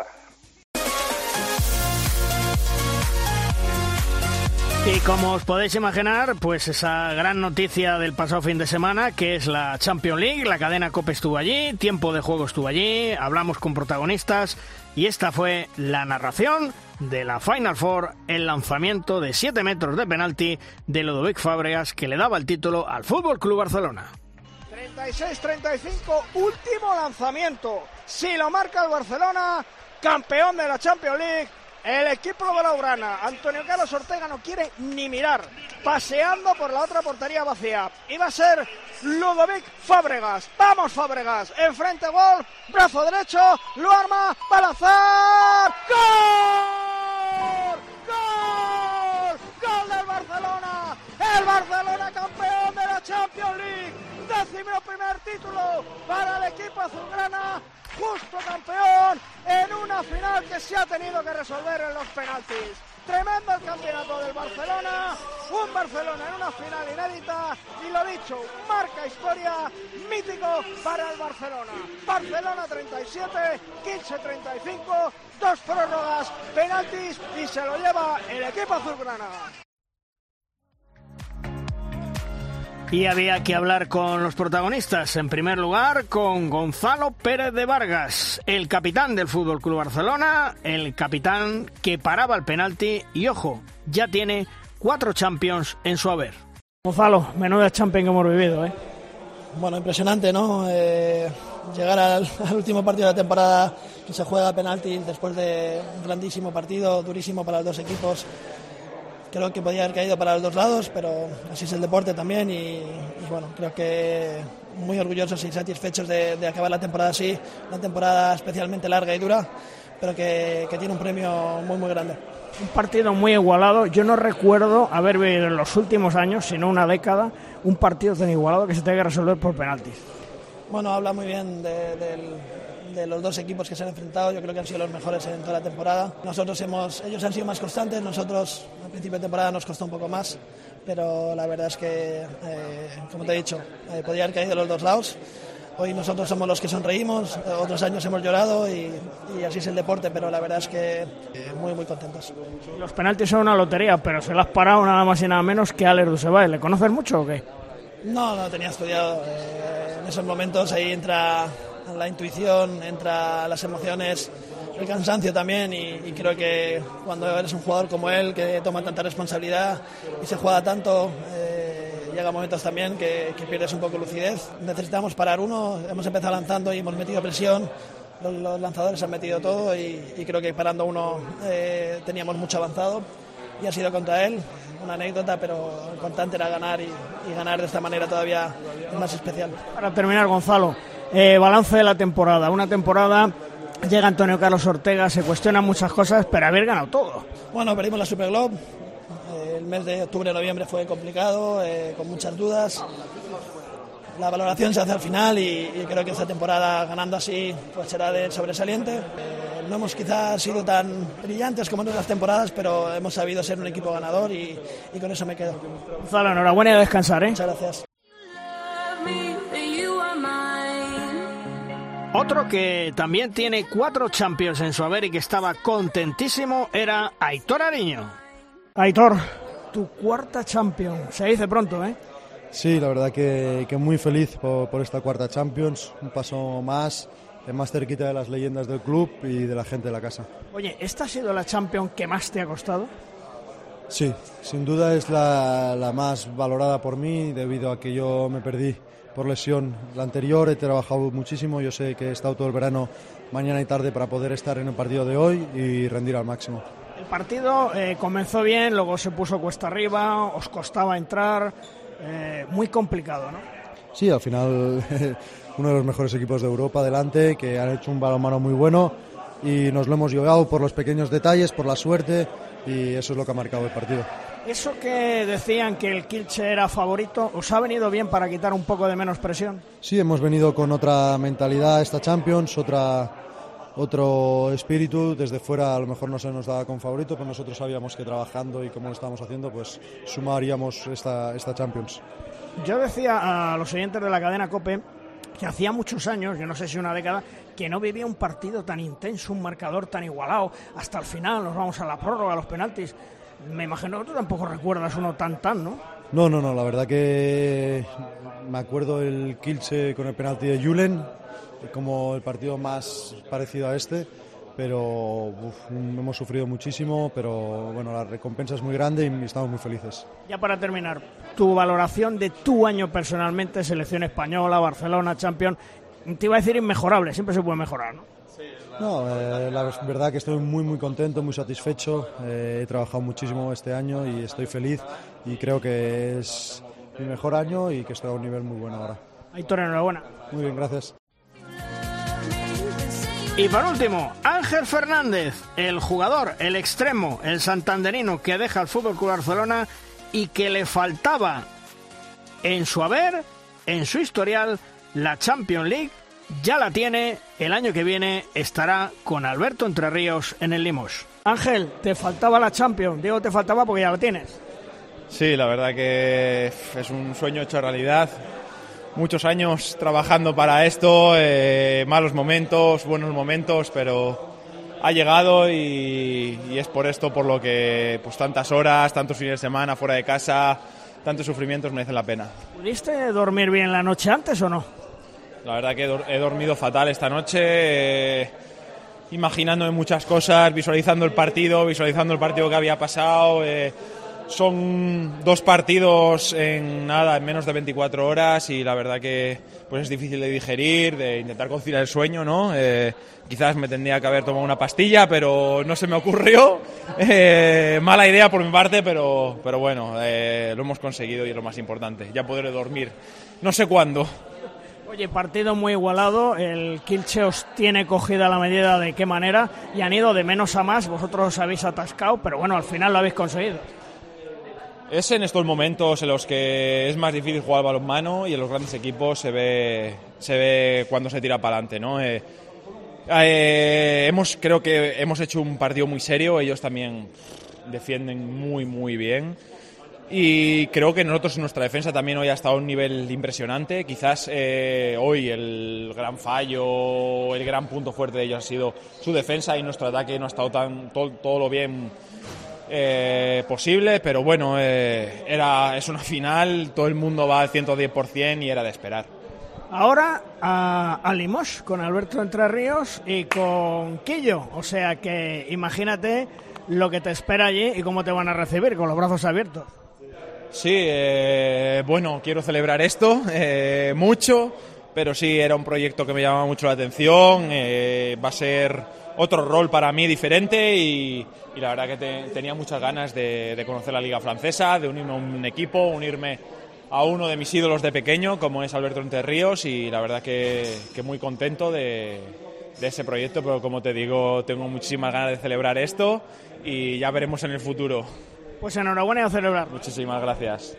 Y como os podéis imaginar, pues esa gran noticia del pasado fin de semana, que es la Champions League, la cadena COPE estuvo allí, tiempo de juego estuvo allí, hablamos con protagonistas y esta fue la narración de la Final Four, el lanzamiento de 7 metros de penalti de Ludovic Fábregas que le daba el título al Fútbol Club Barcelona. 36-35, último lanzamiento. Si lo marca el Barcelona, campeón de la Champions League, el equipo de la Urana, Antonio Carlos Ortega no quiere ni mirar, paseando por la otra portería vacía. Iba a ser Ludovic Fábregas. Vamos Fábregas, enfrente gol, brazo derecho, lo arma, para lanzar. ¡Gol! ¡Gol! ¡Gol del Barcelona! El Barcelona campeón de la Champions League. Décimo primer título para el equipo azulgrana justo campeón final que se ha tenido que resolver en los penaltis. Tremendo el campeonato del Barcelona, un Barcelona en una final inédita y lo dicho, marca historia mítico para el Barcelona. Barcelona 37, 15 35, dos prórrogas, penaltis y se lo lleva el equipo azulgrana. Y había que hablar con los protagonistas. En primer lugar, con Gonzalo Pérez de Vargas, el capitán del Fútbol Club Barcelona, el capitán que paraba el penalti y ojo, ya tiene cuatro Champions en su haber. Gonzalo, menuda Champions que hemos vivido, ¿eh? Bueno, impresionante, ¿no? Eh, llegar al, último partido de la temporada que se juega a penalti después de un grandísimo partido, durísimo para los dos equipos. Creo que podía haber caído para los dos lados, pero así es el deporte también y, bueno, creo que muy orgullosos y satisfechos de, acabar la temporada así, una temporada especialmente larga y dura, pero que, que tiene un premio muy, muy grande. Un partido muy igualado. Yo no recuerdo haber vivido en los últimos años, sino una década, un partido tan igualado que se tenga que resolver por penaltis. Bueno, habla muy bien de, los dos equipos que se han enfrentado. Yo creo que han sido los mejores en toda la temporada. Nosotros hemos, ellos han sido más constantes. Nosotros al principio de temporada nos costó un poco más, pero la verdad es que, eh, como te he dicho, eh, podía haber caído los dos lados. Hoy nosotros somos los que sonreímos, otros años hemos llorado y, así es el deporte, pero la verdad es que eh, muy, muy contentos. Los penaltis son una lotería, pero se lo has parado nada más y nada menos que Aler Dusebay. ¿Le conoces mucho o qué? No, no tenía estudiado. Eh, en esos momentos ahí entra la intuición, entra las emociones, el cansancio también y, creo que cuando eres un jugador como él que toma tanta responsabilidad y se juega tanto, eh, llega momentos también que, pierdes un poco lucidez. Necesitamos parar uno, hemos empezado lanzando y hemos metido presión, los, lanzadores han metido todo y, creo que parando uno eh, teníamos mucho avanzado y ha sido contra él. Una anécdota, pero lo importante era ganar y, ganar de esta manera todavía más especial. Para terminar, Gonzalo, eh, balance de la temporada. Una temporada llega Antonio Carlos Ortega, se cuestionan muchas cosas, pero haber ganado todo. Bueno, perdimos la Super Globe, el mes de octubre-noviembre fue complicado, eh, con muchas dudas. La valoración se hace al final y, creo que esta temporada ganando así pues será de sobresaliente. Eh, no hemos quizás sido tan brillantes como en otras temporadas, pero hemos sabido ser un equipo ganador y, con eso me quedo. Gonzalo, enhorabuena y a descansar. ¿eh? Muchas gracias. Otro que también tiene cuatro Champions en su haber y que estaba contentísimo era Aitor Ariño. Aitor, tu cuarta Champions. Se dice pronto, ¿eh? Sí, la verdad que, muy feliz por, esta cuarta Champions. Un paso más, más cerquita de las leyendas del club y de la gente de la casa. Oye, ¿esta ha sido la Champions que más te ha costado? Sí, sin duda es la, la más valorada por mí debido a que yo me perdí por lesión la anterior. He trabajado muchísimo. Yo sé que he estado todo el verano, mañana y tarde, para poder estar en el partido de hoy y rendir al máximo. El partido eh, comenzó bien, luego se puso cuesta arriba, os costaba entrar, eh, muy complicado, ¿no? Sí, al final uno de los mejores equipos de Europa adelante, que han hecho un balonmano muy bueno y nos lo hemos llevado por los pequeños detalles, por la suerte y eso es lo que ha marcado el partido. Eso que decían que el Kilche era favorito, ¿os ha venido bien para quitar un poco de menos presión? Sí, hemos venido con otra mentalidad esta Champions, otra otro espíritu. Desde fuera a lo mejor no se nos daba con favorito, pero nosotros sabíamos que trabajando y como lo estábamos haciendo, pues sumaríamos esta, esta Champions. Yo decía a los oyentes de la cadena COPE que hacía muchos años, yo no sé si una década, que no vivía un partido tan intenso, un marcador tan igualado. Hasta el final nos vamos a la prórroga, a los penaltis. Me imagino que tú tampoco recuerdas uno tan tan, ¿no? No, no, no, la verdad que me acuerdo el Kilche con el penalti de Julen, como el partido más parecido a este, pero hemos sufrido muchísimo, pero bueno, la recompensa es muy grande y estamos muy felices. Ya para terminar, tu valoración de tu año personalmente, selección española, Barcelona, Champions, te iba a decir inmejorable, siempre se puede mejorar, ¿no? No, eh, la verdad que estoy muy muy contento, muy satisfecho. Eh, he trabajado muchísimo este año y estoy feliz y creo que es mi mejor año y que estoy a un nivel muy bueno ahora. Aitor, enhorabuena. Muy bien, gracias. Y por último, Ángel Fernández, el jugador, el extremo, el santanderino que deja el Fútbol Club Barcelona y que le faltaba en su haber, en su historial, la Champions League. Ya la tiene, el año que viene estará con Alberto Entre Ríos en el Limos. Ángel, te faltaba la Champions, digo te faltaba porque ya la tienes. Sí, la verdad que es un sueño hecho realidad muchos años trabajando para esto, eh, malos momentos, buenos momentos, pero ha llegado y, es por esto por lo que pues tantas horas, tantos fines de semana fuera de casa, tantos sufrimientos merecen la pena. ¿Pudiste dormir bien la noche antes o no? La verdad que he dormido fatal esta noche, eh, imaginándome muchas cosas, visualizando el partido, visualizando el partido que había pasado. Eh, son dos partidos en nada, en menos de 24 horas y la verdad que pues es difícil de digerir, de intentar conciliar el sueño, ¿no? Eh, quizás me tendría que haber tomado una pastilla, pero no se me ocurrió. Eh, mala idea por mi parte, pero, pero bueno, eh, lo hemos conseguido y es lo más importante. Ya podré dormir. No sé cuándo. Oye, partido muy igualado. El Kilche os tiene cogida la medida de qué manera y han ido de menos a más. Vosotros os habéis atascado, pero bueno, al final lo habéis conseguido. Es en estos momentos en los que es más difícil jugar balonmano y en los grandes equipos se ve, se ve cuando se tira para adelante, ¿no? Eh, eh, hemos, creo que hemos hecho un partido muy serio, ellos también defienden muy, muy bien. Y creo que nosotros, nuestra defensa también hoy ha estado a un nivel impresionante. Quizás eh, hoy el gran fallo, el gran punto fuerte de ellos ha sido su defensa y nuestro ataque no ha estado tan, todo, todo lo bien eh, posible, pero bueno, eh, era, es una final, todo el mundo va al 110% y era de esperar. Ahora a, a Limos con Alberto Entre Ríos y con Quillo, o sea que imagínate lo que te espera allí y cómo te van a recibir con los brazos abiertos. Sí, eh, bueno, quiero celebrar esto mucho, pero sí, era un proyecto que me llamaba mucho la atención, va a ser otro rol para mí diferente y, la verdad que tenía muchas ganas de, conocer la liga francesa, de unirme a un equipo, unirme a uno de mis ídolos de pequeño, como es Alberto Entre Ríos, y la verdad que, muy contento de, de, ese proyecto, pero como te digo, tengo muchísimas ganas de celebrar esto y ya veremos en el futuro. Pues enhorabuena y a celebrar. Muchísimas gracias.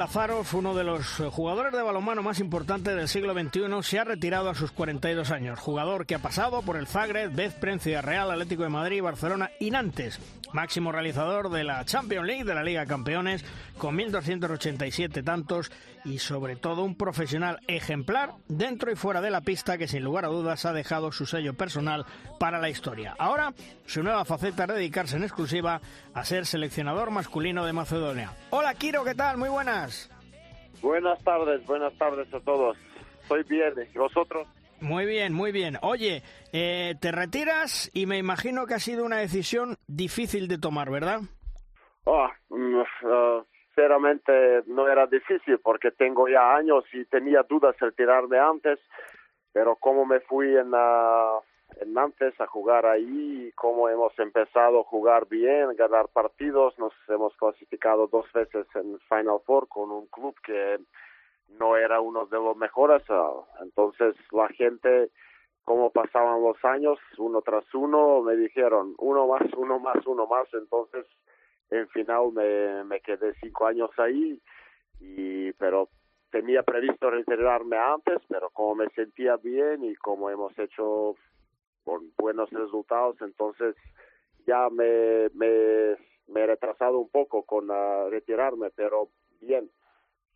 Lazarov, uno de los eh, jugadores de balonmano más importantes del siglo XXI, se ha retirado a sus 42 años. Jugador que ha pasado por el Zagreb, Bezpren, Real, Atlético de Madrid, Barcelona y Nantes. Máximo realizador de la Champions League, de la Liga de Campeones, con 1.287 tantos y sobre todo un profesional ejemplar dentro y fuera de la pista que sin lugar a dudas ha dejado su sello personal para la historia. Ahora su nueva faceta es dedicarse en exclusiva a ser seleccionador masculino de Macedonia. Hola Kiro, ¿qué tal? Muy buenas. Buenas tardes, buenas tardes a todos. Soy bien, ¿y vosotros? Muy bien, muy bien. Oye, eh, te retiras y me imagino que ha sido una decisión difícil de tomar, ¿verdad? Oh, uh, sinceramente no era difícil porque tengo ya años y tenía dudas de tirarme antes, pero como me fui en, en Nantes a jugar ahí, como hemos empezado a jugar bien, ganar partidos, nos hemos clasificado dos veces en Final Four con un club que no era uno de los mejores, ah, entonces la gente como pasaban los años uno tras uno me dijeron uno más uno más uno más entonces en final me, quedé cinco años ahí, y, pero tenía previsto retirarme antes, pero como me sentía bien y como hemos hecho con buenos resultados, entonces ya me, me, me he retrasado un poco con uh, retirarme, pero bien.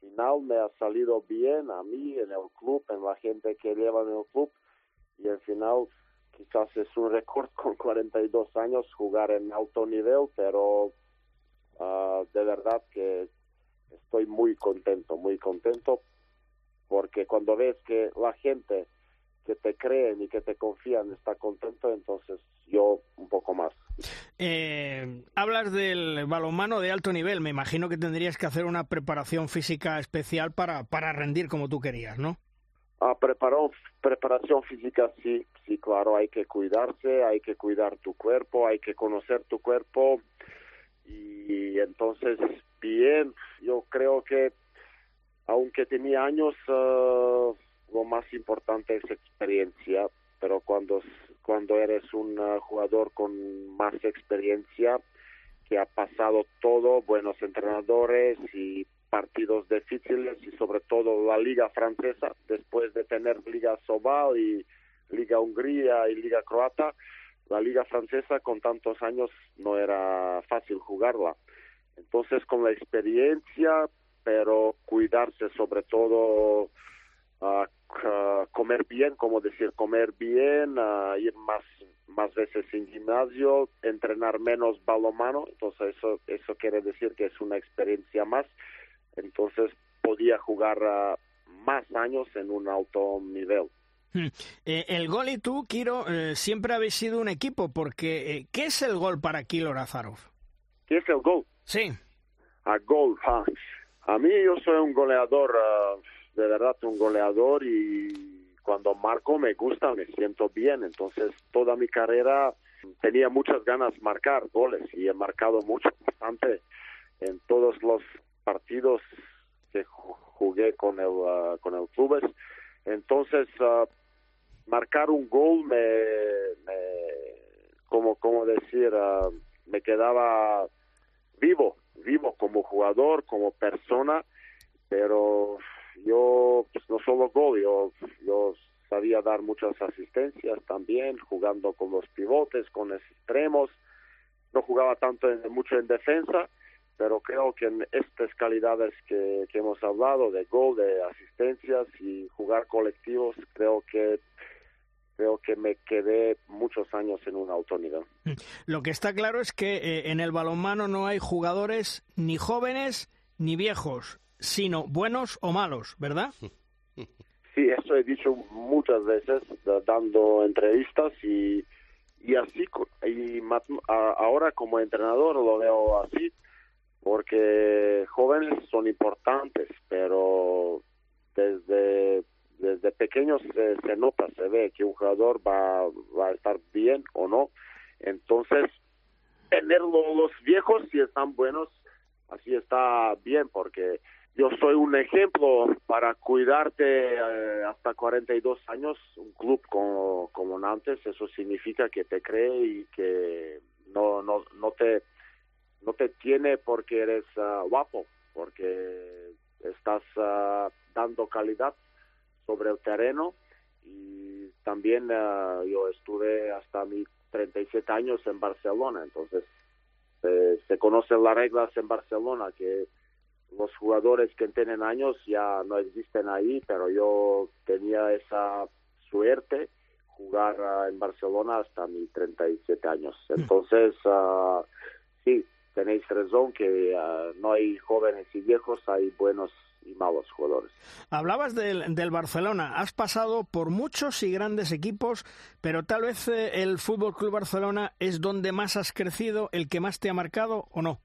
Final me ha salido bien a mí, en el club, en la gente que lleva en el club, y al final quizás es un récord con 42 años jugar en alto nivel, pero Ah, de verdad que estoy muy contento, muy contento, porque cuando ves que la gente que te creen y que te confían está contento, entonces yo un poco más. Eh, hablas del balonmano de alto nivel, me imagino que tendrías que hacer una preparación física especial para, para rendir como tú querías, ¿no? Ah, preparó, preparación física, sí, sí, claro, hay que cuidarse, hay que cuidar tu cuerpo, hay que conocer tu cuerpo, y entonces bien yo creo que aunque tenía años uh, lo más importante es experiencia pero cuando cuando eres un uh, jugador con más experiencia que ha pasado todo buenos entrenadores y partidos difíciles y sobre todo la liga francesa después de tener liga Sobal y liga Hungría y liga croata la liga francesa con tantos años no era fácil jugarla. Entonces, con la experiencia, pero cuidarse sobre todo, a comer bien, como decir, comer bien, a ir más más veces en gimnasio, entrenar menos balonmano, entonces eso eso quiere decir que es una experiencia más. Entonces podía jugar más años en un alto nivel. Hmm. Eh, el gol y tú, Kiro, eh, siempre habéis sido un equipo, porque eh, ¿qué es el gol para Kilo Razarov? ¿Qué es el gol? Sí. A gol, a mí yo soy un goleador, ah, de verdad un goleador y cuando marco me gusta, me siento bien, entonces toda mi carrera tenía muchas ganas de marcar goles y he marcado mucho, bastante en todos los partidos que jugué con el, uh, con el clubes. Entonces, uh, marcar un gol me, como, como decir, uh, me quedaba vivo, vivo como jugador, como persona, pero yo pues, no solo gol, yo, yo sabía dar muchas asistencias también, jugando con los pivotes, con los extremos, no jugaba tanto en, mucho en defensa, pero creo que en estas calidades que, hemos hablado de gol, de asistencias y jugar colectivos, creo que creo que me quedé muchos años en un alto nivel. Mm. Lo que está claro es que eh, en el balonmano no hay jugadores ni jóvenes ni viejos, sino buenos o malos, ¿verdad? Sí, eso he dicho muchas veces dando entrevistas y, y así y ahora como entrenador lo veo así porque jóvenes son importantes, pero desde desde pequeños se, nota, se ve que un jugador va, va a estar bien o no. Entonces, tener los viejos si están buenos, así está bien, porque yo soy un ejemplo para cuidarte eh, hasta 42 años, un club como, como Nantes, eso significa que te cree y que no, no, no te no te tiene porque eres ah, guapo, porque estás ah, dando calidad sobre el terreno y también ah, yo estuve hasta mis 37 años en Barcelona, entonces se conocen las reglas en Barcelona que los jugadores que tienen años ya no existen ahí, pero yo tenía esa suerte jugar en Barcelona hasta mis 37 años. Hmm. Entonces, sí, tenéis razón que ah, no hay jóvenes y viejos, hay buenos y malos jugadores. Hablabas del, del, Barcelona, has pasado por muchos y grandes equipos, pero tal vez eh, el Fútbol Club Barcelona es donde más has crecido, el que más te ha marcado o no.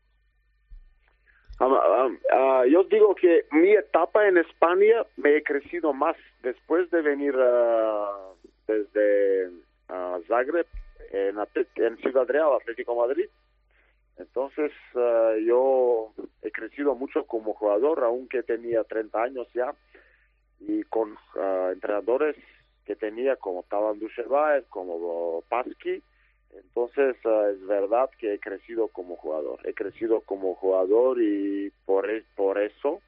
Ah, ah, yo digo que mi etapa en España me he crecido más después de venir desde Zagreb en, en Ciudad Real, Atlético Madrid entonces eh, yo he crecido mucho como jugador, aunque tenía 30 años ya, y con eh, entrenadores que tenía como Taban Dushebaev, como Pasky. Entonces eh, es verdad que he crecido como jugador. He crecido como jugador y por, e, eso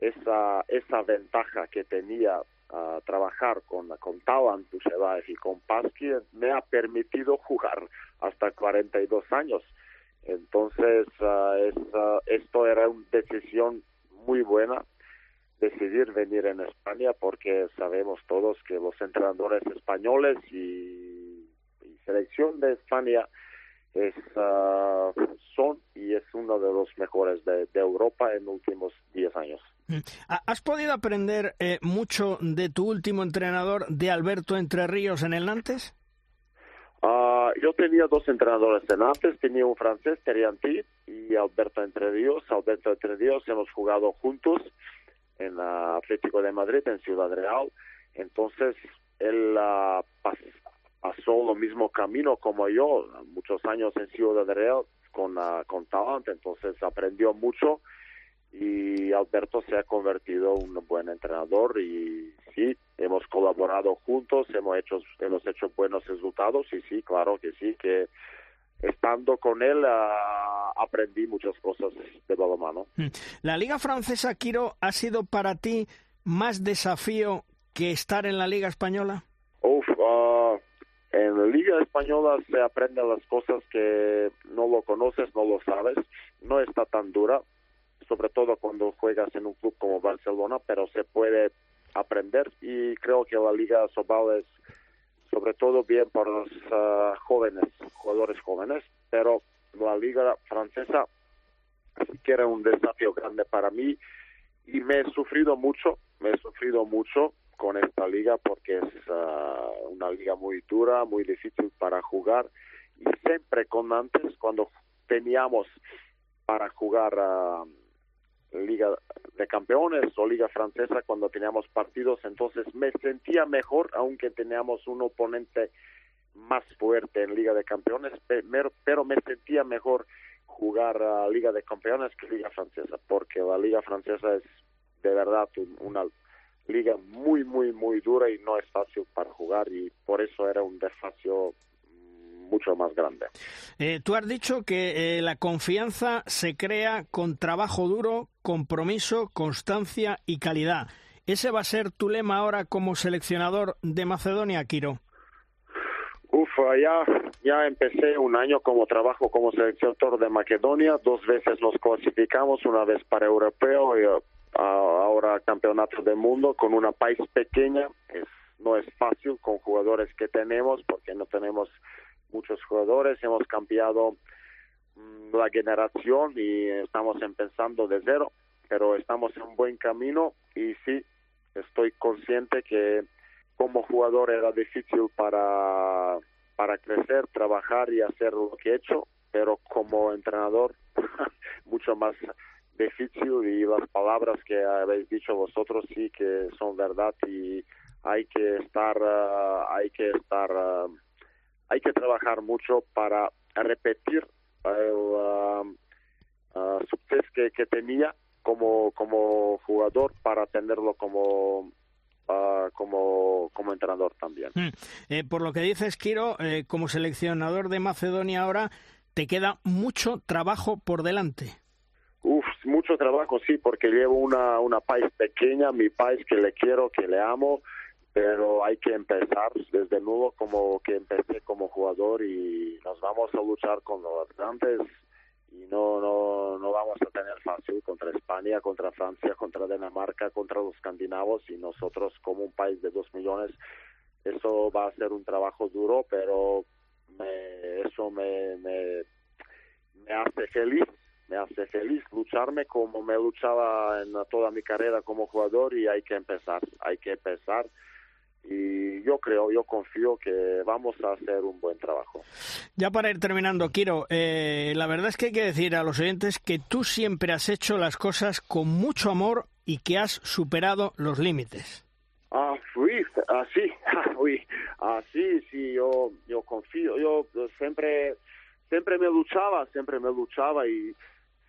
esa, esa ventaja que tenía a trabajar con, con Taban Dushebaev y con Pasky me ha permitido jugar hasta 42 años entonces, uh, esto era una decisión muy buena, decidir venir en España, porque sabemos todos que los entrenadores españoles y, selección de España es, ah, son y es uno de los mejores de, Europa en los últimos 10 años. Mm. ¿Has podido aprender eh, mucho de tu último entrenador, de Alberto Entre Ríos, en el Nantes? Ah, yo tenía dos entrenadores en antes, tenía un francés, Terianti, y Alberto Entre Ríos. Alberto Entre Ríos hemos jugado juntos en Atlético de Madrid, en Ciudad Real. Entonces, él uh, pasó lo mismo camino como yo, muchos años en Ciudad Real con, uh, con talent, entonces aprendió mucho y Alberto se ha convertido en un buen entrenador y sí, hemos colaborado juntos, hemos hecho, hemos hecho buenos resultados y sí, claro que sí, que estando con él ah, aprendí muchas cosas de balonmano. Hmm. ¿La liga francesa, Kiro, ha sido para ti más desafío que estar en la liga española? Uf, ah, en la Liga Española se aprenden las cosas que no lo conoces, no lo sabes, no está tan dura, sobre todo cuando juegas en un club como Barcelona, pero se puede aprender y creo que la Liga Sobal es sobre todo bien para los ah, jóvenes, jugadores jóvenes, pero la Liga Francesa sí que era un desafío grande para mí y me he sufrido mucho, me he sufrido mucho con esta liga porque es ah, una liga muy dura, muy difícil para jugar y siempre con antes cuando teníamos para jugar a Liga de Campeones o Liga Francesa cuando teníamos partidos, entonces me sentía mejor aunque teníamos un oponente más fuerte en Liga de Campeones, pero me sentía mejor jugar a Liga de Campeones que Liga Francesa, porque la Liga Francesa es de verdad una liga muy, muy, muy dura y no es fácil para jugar y por eso era un desafío mucho más grande. Eh, tú has dicho que eh, la confianza se crea con trabajo duro, compromiso, constancia y calidad. ¿Ese va a ser tu lema ahora como seleccionador de Macedonia, Kiro? Uf, ya, ya empecé un año como trabajo como seleccionador de Macedonia. Dos veces nos clasificamos, una vez para europeo y uh, ahora campeonato del mundo con una país pequeña. Es, no es fácil con jugadores que tenemos porque no tenemos muchos jugadores. Hemos cambiado mm, la generación y estamos empezando de cero, pero estamos en un buen camino y sí, estoy consciente que como jugador era difícil para, para crecer, trabajar y hacer lo que he hecho, pero como entrenador mucho más difícil y las palabras que habéis dicho vosotros sí que son verdad y hay que estar uh, hay que estar uh, hay que trabajar mucho para repetir el uh, suceso que, que tenía como como jugador para tenerlo como como, como entrenador también. Hmm. Eh, por lo que dices, Kiro, eh, como seleccionador de Macedonia ahora, te queda mucho trabajo por delante. Uf, mucho trabajo, sí, porque llevo una, una país pequeña, mi país que le quiero, que le amo, pero hay que empezar desde nuevo como que empecé como jugador y nos vamos a luchar con los grandes y no, no, no vamos a tener fácil contra España, contra Francia, contra Dinamarca, contra los escandinavos y nosotros como un país de dos millones, eso va a ser un trabajo duro, pero me, eso me, me, me hace feliz, me hace feliz lucharme como me luchaba en toda mi carrera como jugador y hay que empezar, hay que empezar y yo creo, yo confío que vamos a hacer un buen trabajo. Ya para ir terminando, Kiro, eh, la verdad es que hay que decir a los oyentes que tú siempre has hecho las cosas con mucho amor y que has superado los límites. Ah, sí, así, así, sí, yo, yo confío, yo siempre, siempre me luchaba, siempre me luchaba y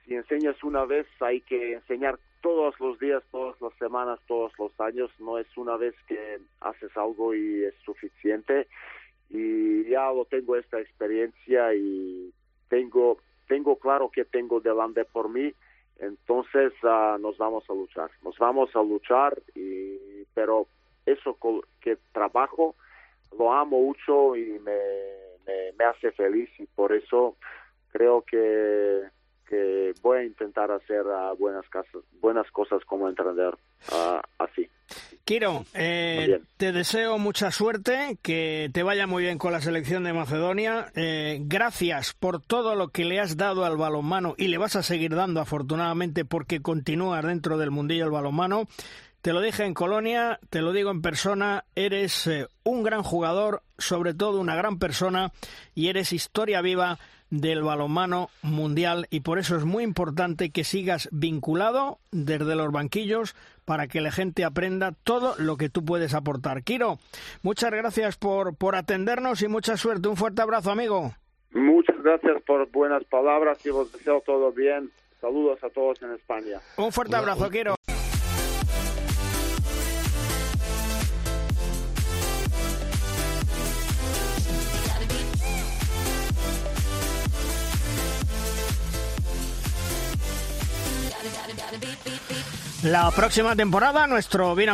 si enseñas una vez hay que enseñar todos los días, todas las semanas, todos los años, no es una vez que haces algo y es suficiente. Y ya lo tengo esta experiencia y tengo tengo claro que tengo delante por mí, entonces uh, nos vamos a luchar, nos vamos a luchar y pero eso que trabajo lo amo mucho y me, me, me hace feliz y por eso creo que que voy a intentar hacer uh, buenas, casas, buenas cosas como entrenador uh, así. Kiro, eh, te deseo mucha suerte, que te vaya muy bien con la selección de Macedonia. Eh, gracias por todo lo que le has dado al balonmano y le vas a seguir dando, afortunadamente, porque continúas dentro del mundillo del balonmano. Te lo dije en Colonia, te lo digo en persona, eres eh, un gran jugador, sobre todo una gran persona y eres historia viva del balonmano mundial y por eso es muy importante que sigas vinculado desde los banquillos para que la gente aprenda todo lo que tú puedes aportar. Kiro, muchas gracias por, por atendernos y mucha suerte. Un fuerte abrazo, amigo. Muchas gracias por buenas palabras y os deseo todo bien. Saludos a todos en España. Un fuerte abrazo, Kiro. La próxima temporada nuestro bien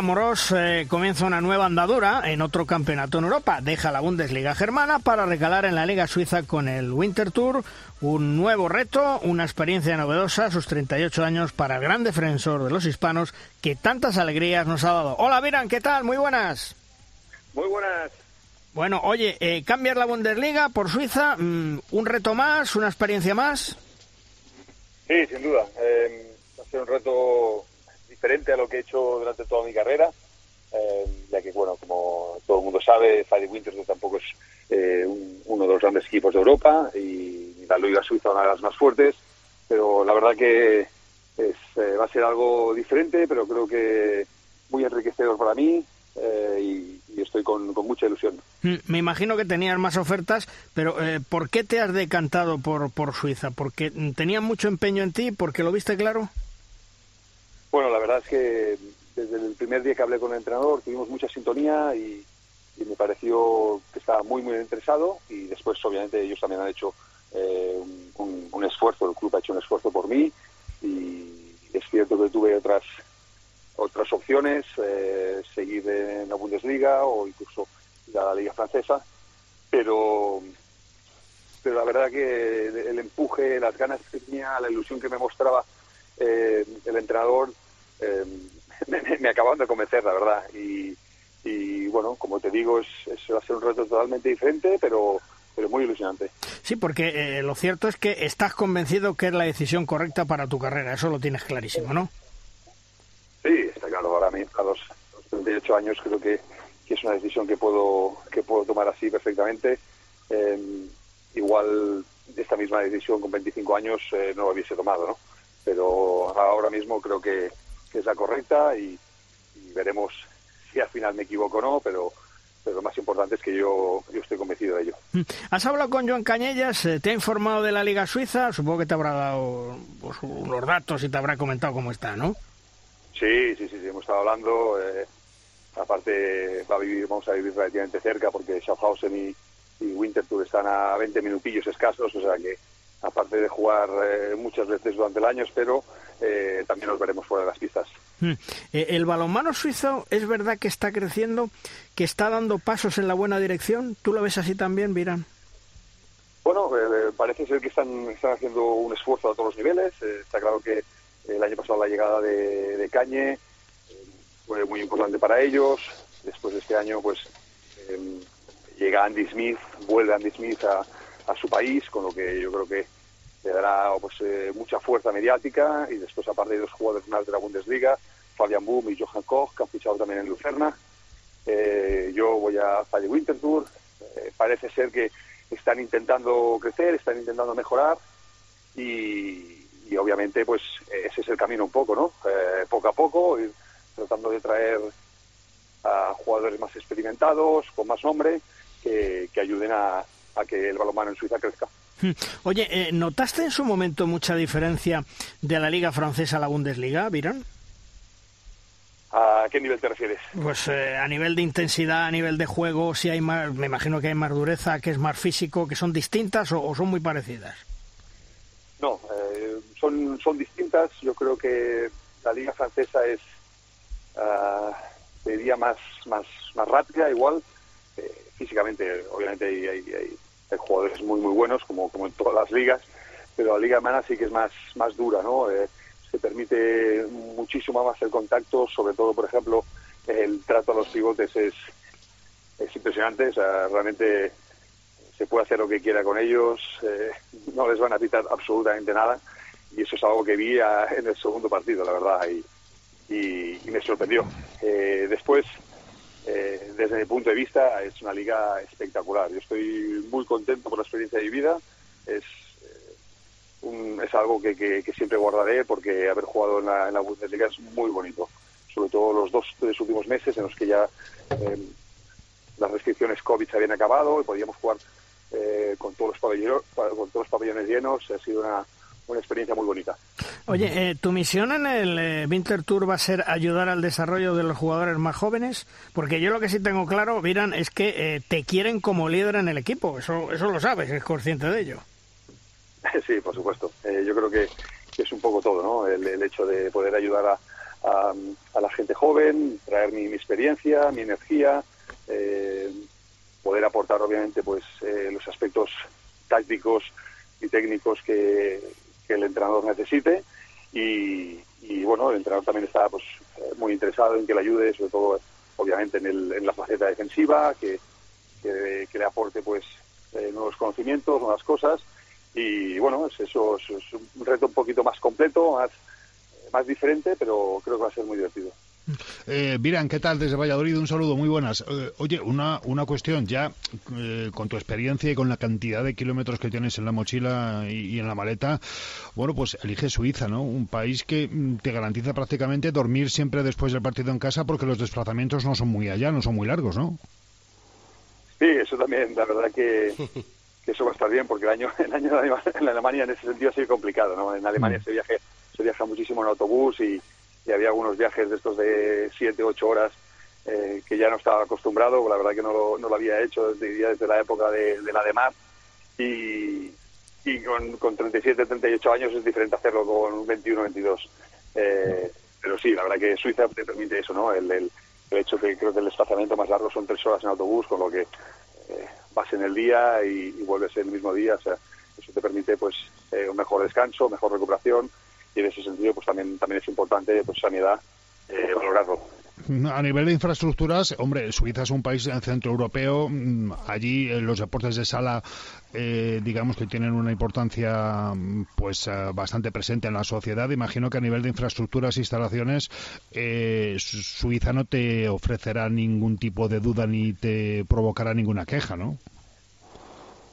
eh, comienza una nueva andadura en otro campeonato en Europa. Deja la Bundesliga germana para recalar en la Liga Suiza con el Winter Tour. Un nuevo reto, una experiencia novedosa, sus 38 años para el gran defensor de los hispanos que tantas alegrías nos ha dado. Hola Viran, ¿qué tal? Muy buenas. Muy buenas. Bueno, oye, eh, cambiar la Bundesliga por Suiza, mm, un reto más, una experiencia más. Sí, sin duda. Eh, un reto diferente a lo que he hecho durante toda mi carrera, eh, ya que, bueno, como todo el mundo sabe, Fadi Winters tampoco es eh, uno de los grandes equipos de Europa y la Liga Suiza una de las más fuertes, pero la verdad que es, eh, va a ser algo diferente, pero creo que muy enriquecedor para mí y, estoy con, mucha ilusión. Mm, me imagino que tenías más ofertas, pero ¿por qué te has decantado por, por Suiza? ¿Porque tenía mucho empeño en ti? ¿Porque lo viste claro? Bueno, la verdad es que desde el primer día que hablé con el entrenador tuvimos mucha sintonía y, me pareció que estaba muy, muy interesado y después, obviamente, ellos también han hecho eh, un, esfuerzo, el club ha hecho un esfuerzo por mí y es cierto que tuve otras otras opciones, eh, seguir en la Bundesliga o incluso ir a la Liga Francesa, pero pero la verdad que el empuje, las ganas que tenía, la ilusión que me mostraba eh, el entrenador eh, me, acaban de convencer, la verdad. Y, bueno, como te digo, es, va a ser un reto totalmente diferente, pero pero muy ilusionante. Sí, porque eh, lo cierto es que estás convencido que es la decisión correcta para tu carrera, eso lo tienes clarísimo, ¿no? Sí, está claro, ahora mismo a los, 38 años creo que, es una decisión que puedo que puedo tomar así perfectamente. Eh, igual esta misma decisión con 25 años no lo hubiese tomado, ¿no? Pero ahora mismo creo que, que es la correcta y, veremos si al final me equivoco o no, pero pero lo más importante es que yo, yo estoy convencido de ello. Mm. ¿Has hablado con Joan Cañellas? Eh, ¿Te ha informado de la Liga Suiza? Supongo que te habrá dado pues, unos datos y te habrá comentado cómo está, ¿no? Sí, sí, sí, sí hemos estado hablando. Eh, aparte, va a vivir, vamos a vivir relativamente cerca porque Schaffhausen y, y Winterthur están a 20 minutillos escasos, o sea que aparte de jugar eh, muchas veces durante el año, pero eh, también nos veremos fuera de las pistas. Hmm. Eh, ¿El balonmano suizo es verdad que está creciendo, que está dando pasos en la buena dirección? ¿Tú lo ves así también, Virán? Bueno, parece ser que están, están haciendo un esfuerzo a todos los niveles. está claro que el año pasado la llegada de, de Cañe fue muy importante para ellos. Después de este año, pues llega Andy Smith, vuelve Andy Smith a, a su país, con lo que yo creo que le dará pues, eh, mucha fuerza mediática y después aparte de dos jugadores más de la Bundesliga, Fabian Boom y Johan Koch, que han fichado también en Lucerna. Eh, yo voy a Falle Winterthur. Eh, parece ser que están intentando crecer, están intentando mejorar y, y obviamente pues ese es el camino un poco, ¿no? poco a poco, ir tratando de traer a jugadores más experimentados, con más nombre, que, que ayuden a, a que el balonmano en Suiza crezca. Hmm. Oye, eh, ¿notaste en su momento mucha diferencia de la Liga Francesa a la Bundesliga, Virán? ¿A qué nivel te refieres? Pues eh, a nivel de intensidad, a nivel de juego, si hay más, me imagino que hay más dureza, que es más físico, que son distintas o, son muy parecidas. No, eh, son, son distintas. Yo creo que la liga francesa es, uh, diría, más, más, más rápida, igual. físicamente, obviamente, hay, hay, jugadores muy muy buenos como, como en todas las ligas, pero la liga alemana sí que es más, más dura, ¿no? Eh, se permite muchísimo más el contacto, sobre todo, por ejemplo, el trato a los pivotes es, es impresionante, o sea, realmente se puede hacer lo que quiera con ellos, eh, no les van a pitar absolutamente nada, y eso es algo que vi en el segundo partido, la verdad, y, y, me sorprendió. Eh, después, eh, desde mi punto de vista es una liga espectacular. Yo estoy muy contento por la experiencia de mi vida. Es, eh, es algo que, que, siempre guardaré porque haber jugado en la, en Bundesliga es muy bonito. Sobre todo los dos tres últimos meses en los que ya eh, las restricciones COVID se habían acabado y podíamos jugar con, todos los con todos los pabellones llenos. Ha sido una, una experiencia muy bonita. Oye, eh, ¿tu misión en el eh, Winter Tour va a ser ayudar al desarrollo de los jugadores más jóvenes? Porque yo lo que sí tengo claro, Miran, es que eh, te quieren como líder en el equipo. Eso, eso lo sabes, es consciente de ello. Sí, por supuesto. yo creo que, es un poco todo, ¿no? El, hecho de poder ayudar a, a, la gente joven, traer mi, experiencia, mi energía, poder aportar obviamente pues los aspectos tácticos y técnicos que, que el entrenador necesite y, bueno, el entrenador también está pues muy interesado en que le ayude, sobre todo obviamente en, el, en la faceta defensiva, que, que, le aporte pues eh, nuevos conocimientos, nuevas cosas y bueno, es eso es, un reto un poquito más completo, más, más diferente, pero creo que va a ser muy divertido. Eh, Miran, ¿qué tal? Desde Valladolid, un saludo, muy buenas. Eh, oye, una, una cuestión, ya eh, con tu experiencia y con la cantidad de kilómetros que tienes en la mochila y, en la maleta, bueno, pues elige Suiza, ¿no? Un país que mm, te garantiza prácticamente dormir siempre después del partido en casa porque los desplazamientos no son muy allá, no son muy largos, ¿no? Sí, eso también, la verdad que, eso va a estar bien porque el año, el año en Alemania en ese sentido ha sido complicado, ¿no? En Alemania mm. se, viaje, se viaja muchísimo en autobús y y había algunos viajes de estos de 7, 8 horas eh, que ya no estaba acostumbrado, la verdad que no lo, no lo había hecho desde, desde la época de, la de Mar y, y con, con 37, 38 años es diferente hacerlo con 21, 22. Eh, pero sí, la verdad que Suiza te permite eso, ¿no? El, el, hecho que creo que el desplazamiento más largo son tres horas en autobús, con lo que eh, vas en el día y, vuelves en el mismo día, o sea, eso te permite pues un mejor descanso, mejor recuperación y en ese sentido pues también también es importante pues sanidad eh, valorarlo a nivel de infraestructuras, hombre, Suiza es un país centroeuropeo. Mm, allí eh, los deportes de sala, eh, digamos que tienen una importancia pues bastante presente en la sociedad. Imagino que a nivel de infraestructuras e instalaciones, Suiza no te ofrecerá ningún tipo de duda ni te provocará ninguna queja, ¿no?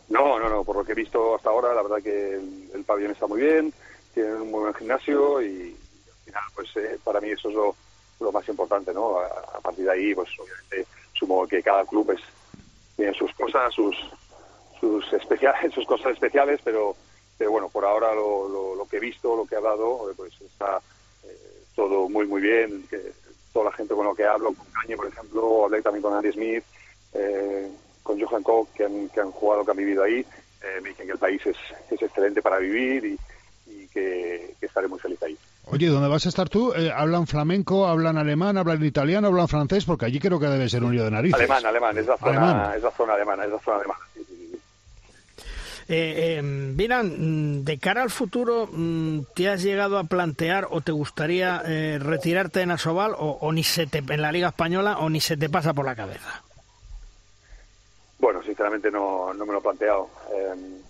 No, no, no. Por lo que he visto hasta ahora, la verdad que el pabellón está muy bien tienen un buen gimnasio y al final, pues eh, para mí eso es lo, más importante, ¿no? A, partir de ahí, pues obviamente sumo que cada club es, tiene sus cosas, sus sus especiales, sus cosas especiales, pero, pero bueno, por ahora lo, lo, que he visto, lo que he hablado, pues está eh, todo muy, muy bien. Que toda la gente con lo que hablo, con Cañe, por ejemplo, hablé también con Andy Smith, eh, con Johan Koch, que han, que han jugado, que han vivido ahí, me dicen que el país es, es excelente para vivir y, que, estaré muy feliz ahí. Oye, ¿dónde vas a estar tú? Eh, ¿Hablan flamenco, hablan alemán, hablan italiano, hablan francés? Porque allí creo que debe ser un lío de narices. Alemán, alemán, es la zona, Es la zona alemana, es la zona alemana. Eh, em, mm, de cara al futuro, mm, ¿te has llegado a plantear o te gustaría eh, retirarte en Asobal o, ni se te, en la Liga Española o ni se te pasa por la cabeza? Bueno, sinceramente no, no me lo he planteado. Eh,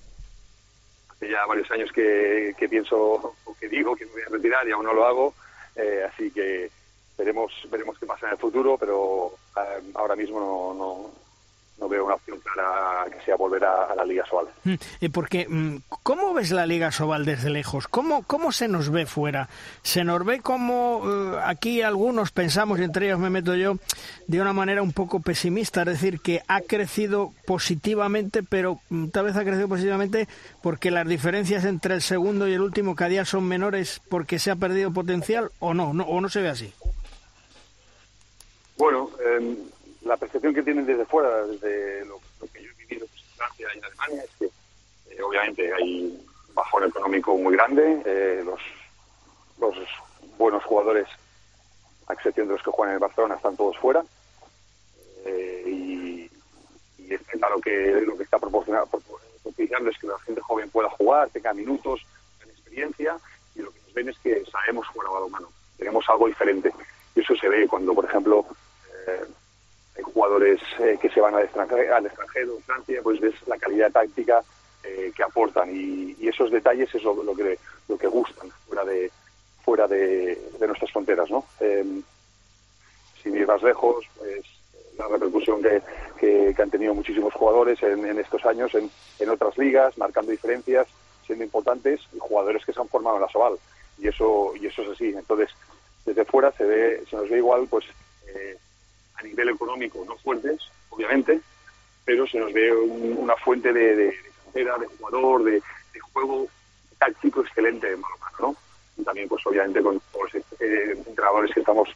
ya varios años que, pienso o que digo que me voy a retirar y aún no lo hago, eh, así que veremos veremos qué pasa en el futuro, pero eh, ahora mismo no, no veo una opción clara que sea volver a, la Liga Sobal. Mm, porque, mm, ¿cómo ves la Liga Sobal desde lejos? ¿Cómo, cómo se nos ve fuera? ¿Se nos ve como eh, aquí algunos pensamos, y entre ellos me meto yo, de una manera un poco pesimista? Es decir, que ha crecido positivamente, pero mm, tal vez ha crecido positivamente porque las diferencias entre el segundo y el último cada día son menores porque se ha perdido potencial o no, no o no se ve así. Bueno, eh la percepción que tienen desde fuera, desde lo, que yo he vivido en Francia y en Alemania, es que eh, obviamente hay un bajón económico muy grande, eh, los, buenos jugadores, a excepción de los que juegan en el Barcelona, están todos fuera. Eh, y, y es claro que lo que está proporcionando, es que la gente joven pueda jugar, tenga minutos, tenga experiencia, y lo que nos ven es que sabemos jugar a balonmano, tenemos algo diferente. Y eso se ve cuando, por ejemplo, jugadores eh, que se van al extranjero, al extranjero, en Francia, pues ves la calidad táctica eh, que aportan y, esos detalles es lo, que lo que gustan fuera de fuera de, nuestras fronteras, ¿no? Eh, sin ir más lejos, pues la repercusión que, que, han tenido muchísimos jugadores en, estos años en, en, otras ligas, marcando diferencias, siendo importantes, y jugadores que se han formado en la Soval. Y eso, y eso es así. Entonces, desde fuera se ve, se nos ve igual, pues a nivel económico no fuertes, obviamente, pero se nos ve una fuente de, de, de, de jugador, de, juego táctico excelente de mano a mano, ¿no? Y también, pues obviamente, con los eh, entrenadores que estamos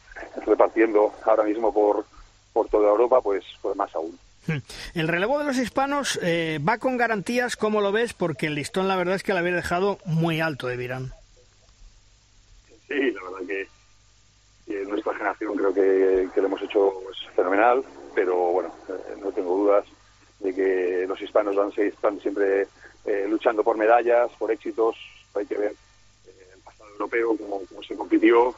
repartiendo ahora mismo por, por toda Europa, pues, pues más aún. Hmm. El relevo de los hispanos eh, va con garantías, ¿cómo lo ves? Porque el listón la verdad es que lo había dejado muy alto de Virán. Sí, la verdad que, nuestra generación creo que, que, lo hemos hecho pues, fenomenal, pero bueno, eh, no tengo dudas de que los hispanos van, están siempre eh, luchando por medallas, por éxitos. Hay que ver eh, el pasado europeo, cómo, cómo se compitió.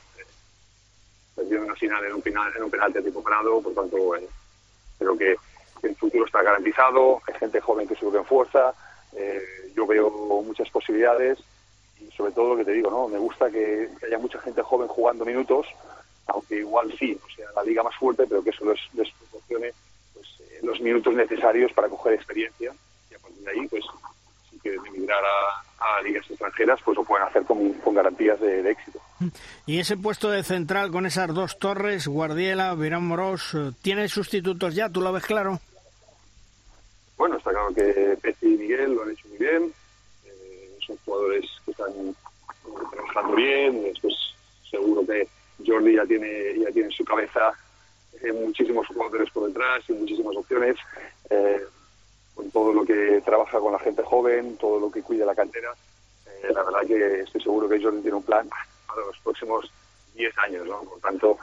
perdió en una final en un, final, en un penalti tipo parado, por tanto, creo que el futuro está garantizado. Hay gente joven que sube en fuerza. yo veo muchas posibilidades y sobre todo lo que te digo, ¿no? Me gusta que, haya mucha gente joven jugando minutos, aunque igual sí, o sea, la liga más fuerte, pero que eso les, les proporcione pues, eh, los minutos necesarios para coger experiencia y a partir de ahí, pues, si quieren emigrar a, a ligas extranjeras, pues lo pueden hacer con, con garantías de, éxito. Y ese puesto de central con esas dos torres, Guardiela, Verán Moros, eh, ¿tiene sustitutos ya? ¿Tú lo ves claro? Bueno, está claro que Peti y Miguel lo han hecho muy bien son jugadores que están trabajando bien, después seguro que Jordi ya tiene, ya tiene en su cabeza eh, muchísimos jugadores por detrás y muchísimas opciones, eh, con todo lo que trabaja con la gente joven, todo lo que cuida la cantera. Eh, la verdad que estoy seguro que Jordi tiene un plan para los próximos 10 años. Por tanto,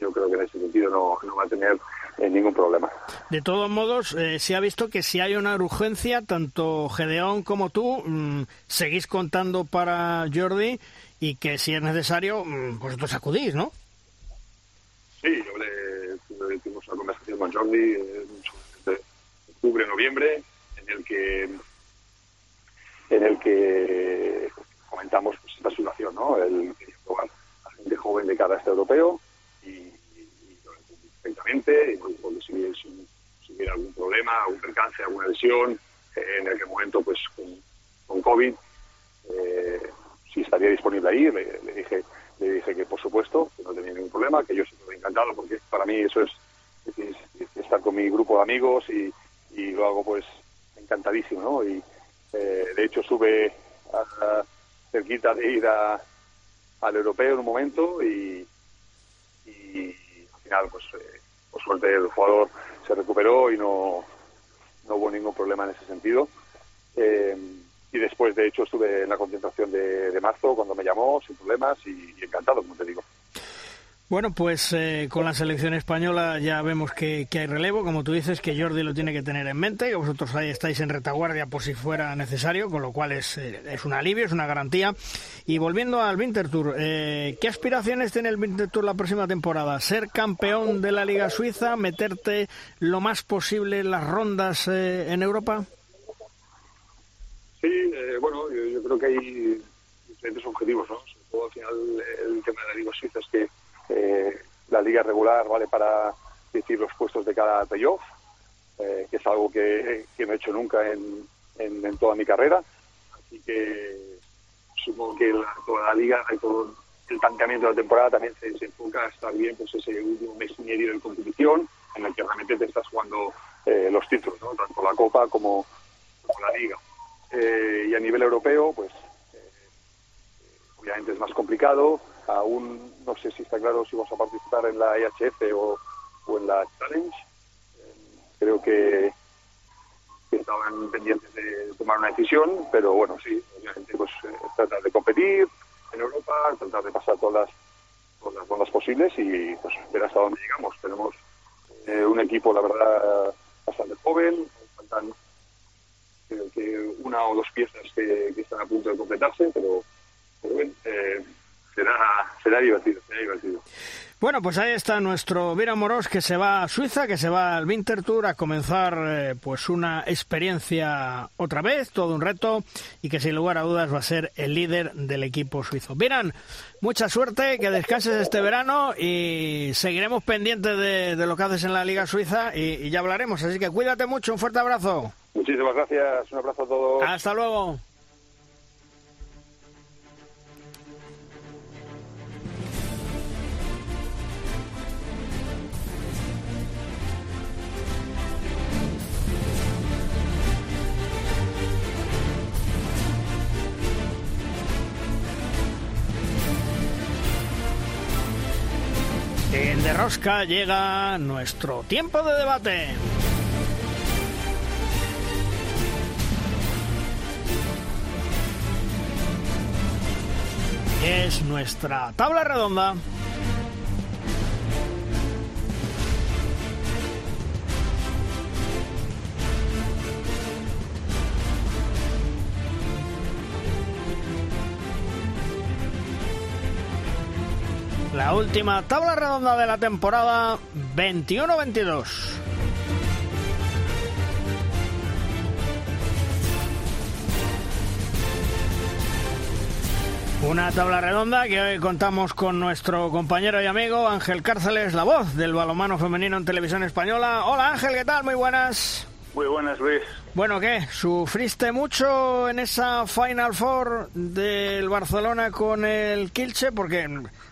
yo creo que en ese sentido no, va a tener ningún problema. De todos modos, eh, se ha visto que si hay una urgencia, tanto Gedeón como tú mm, seguís contando para Jordi y que si es necesario, mm, vosotros acudís, ¿no? Sí, yo le, tuvimos una conversación con Jordi en octubre, noviembre, en el que en el que comentamos pues, esta situación, ¿no? El a gente joven de cada este europeo y perfectamente, incluso si, si, si, hubiera algún problema, algún percance, alguna lesión, eh, en aquel momento pues con, COVID, eh, si estaría disponible ahí, le, dije le dije que por supuesto, que no tenía ningún problema, que yo siempre encantado, porque para mí eso es, estar con mi grupo de amigos y, lo hago pues encantadísimo, ¿no? Y eh, de hecho sube a, cerquita de ir a, al europeo en un momento y, y final, pues eh, por suerte el jugador se recuperó y no, no hubo ningún problema en ese sentido. Eh, y después, de hecho, estuve en la concentración de, marzo cuando me llamó, sin problemas y encantado, como te digo. Bueno, pues eh, con la selección española ya vemos que, hay relevo, como tú dices, que Jordi lo tiene que tener en mente, que vosotros ahí estáis en retaguardia por si fuera necesario, con lo cual es, eh, es un alivio, es una garantía. Y volviendo al Winter Tour, eh, ¿qué aspiraciones tiene el Winter Tour la próxima temporada? ¿Ser campeón de la Liga Suiza? ¿Meterte lo más posible en las rondas en Europa? Sí, bueno, yo, creo que hay diferentes objetivos, ¿no? Sobre todo al final el tema de la Liga Suiza es que eh, la liga regular vale para decir los puestos de cada playoff, eh, que es algo que, no he hecho nunca en, en, toda mi carrera. Así que supongo que toda la liga, todo el planteamiento de la temporada también se, enfoca a estar bien pues ese último mes y medio de competición en el que realmente te estás jugando eh, los títulos, tanto la Copa como, la Liga. Y a nivel europeo, pues obviamente es más complicado, Aún no sé si está claro si vamos a participar en la IHF o, en la Challenge. creo que, estaban pendientes de tomar una decisión, pero bueno, sí, obviamente pues eh, tratar de competir en Europa, tratar de pasar todas las, todas las posibles y pues ver hasta dónde llegamos. Tenemos eh, un equipo, la verdad, bastante joven, faltan una o dos piezas que, están a punto de completarse, pero, bueno, eh, será, será divertido, será divertido. Bueno, pues ahí está nuestro Vira Moros que se va a Suiza, que se va al Winter Tour a comenzar eh, pues una experiencia otra vez, todo un reto y que sin lugar a dudas va a ser el líder del equipo suizo. Viran, mucha suerte, que descanses este verano y seguiremos pendientes de, lo que haces en la Liga Suiza y ya hablaremos. Así que cuídate mucho, un fuerte abrazo. Muchísimas gracias, un abrazo a todos. Hasta luego. En Derrosca llega nuestro tiempo de debate. Es nuestra tabla redonda. La última tabla redonda de la temporada 21-22. Una tabla redonda que hoy contamos con nuestro compañero y amigo Ángel Cárceles, la voz del balomano femenino en televisión española. Hola Ángel, ¿qué tal? Muy buenas. Muy buenas, Luis. Bueno, ¿qué? ¿Sufriste mucho en esa Final Four del Barcelona con el Kilche? Porque,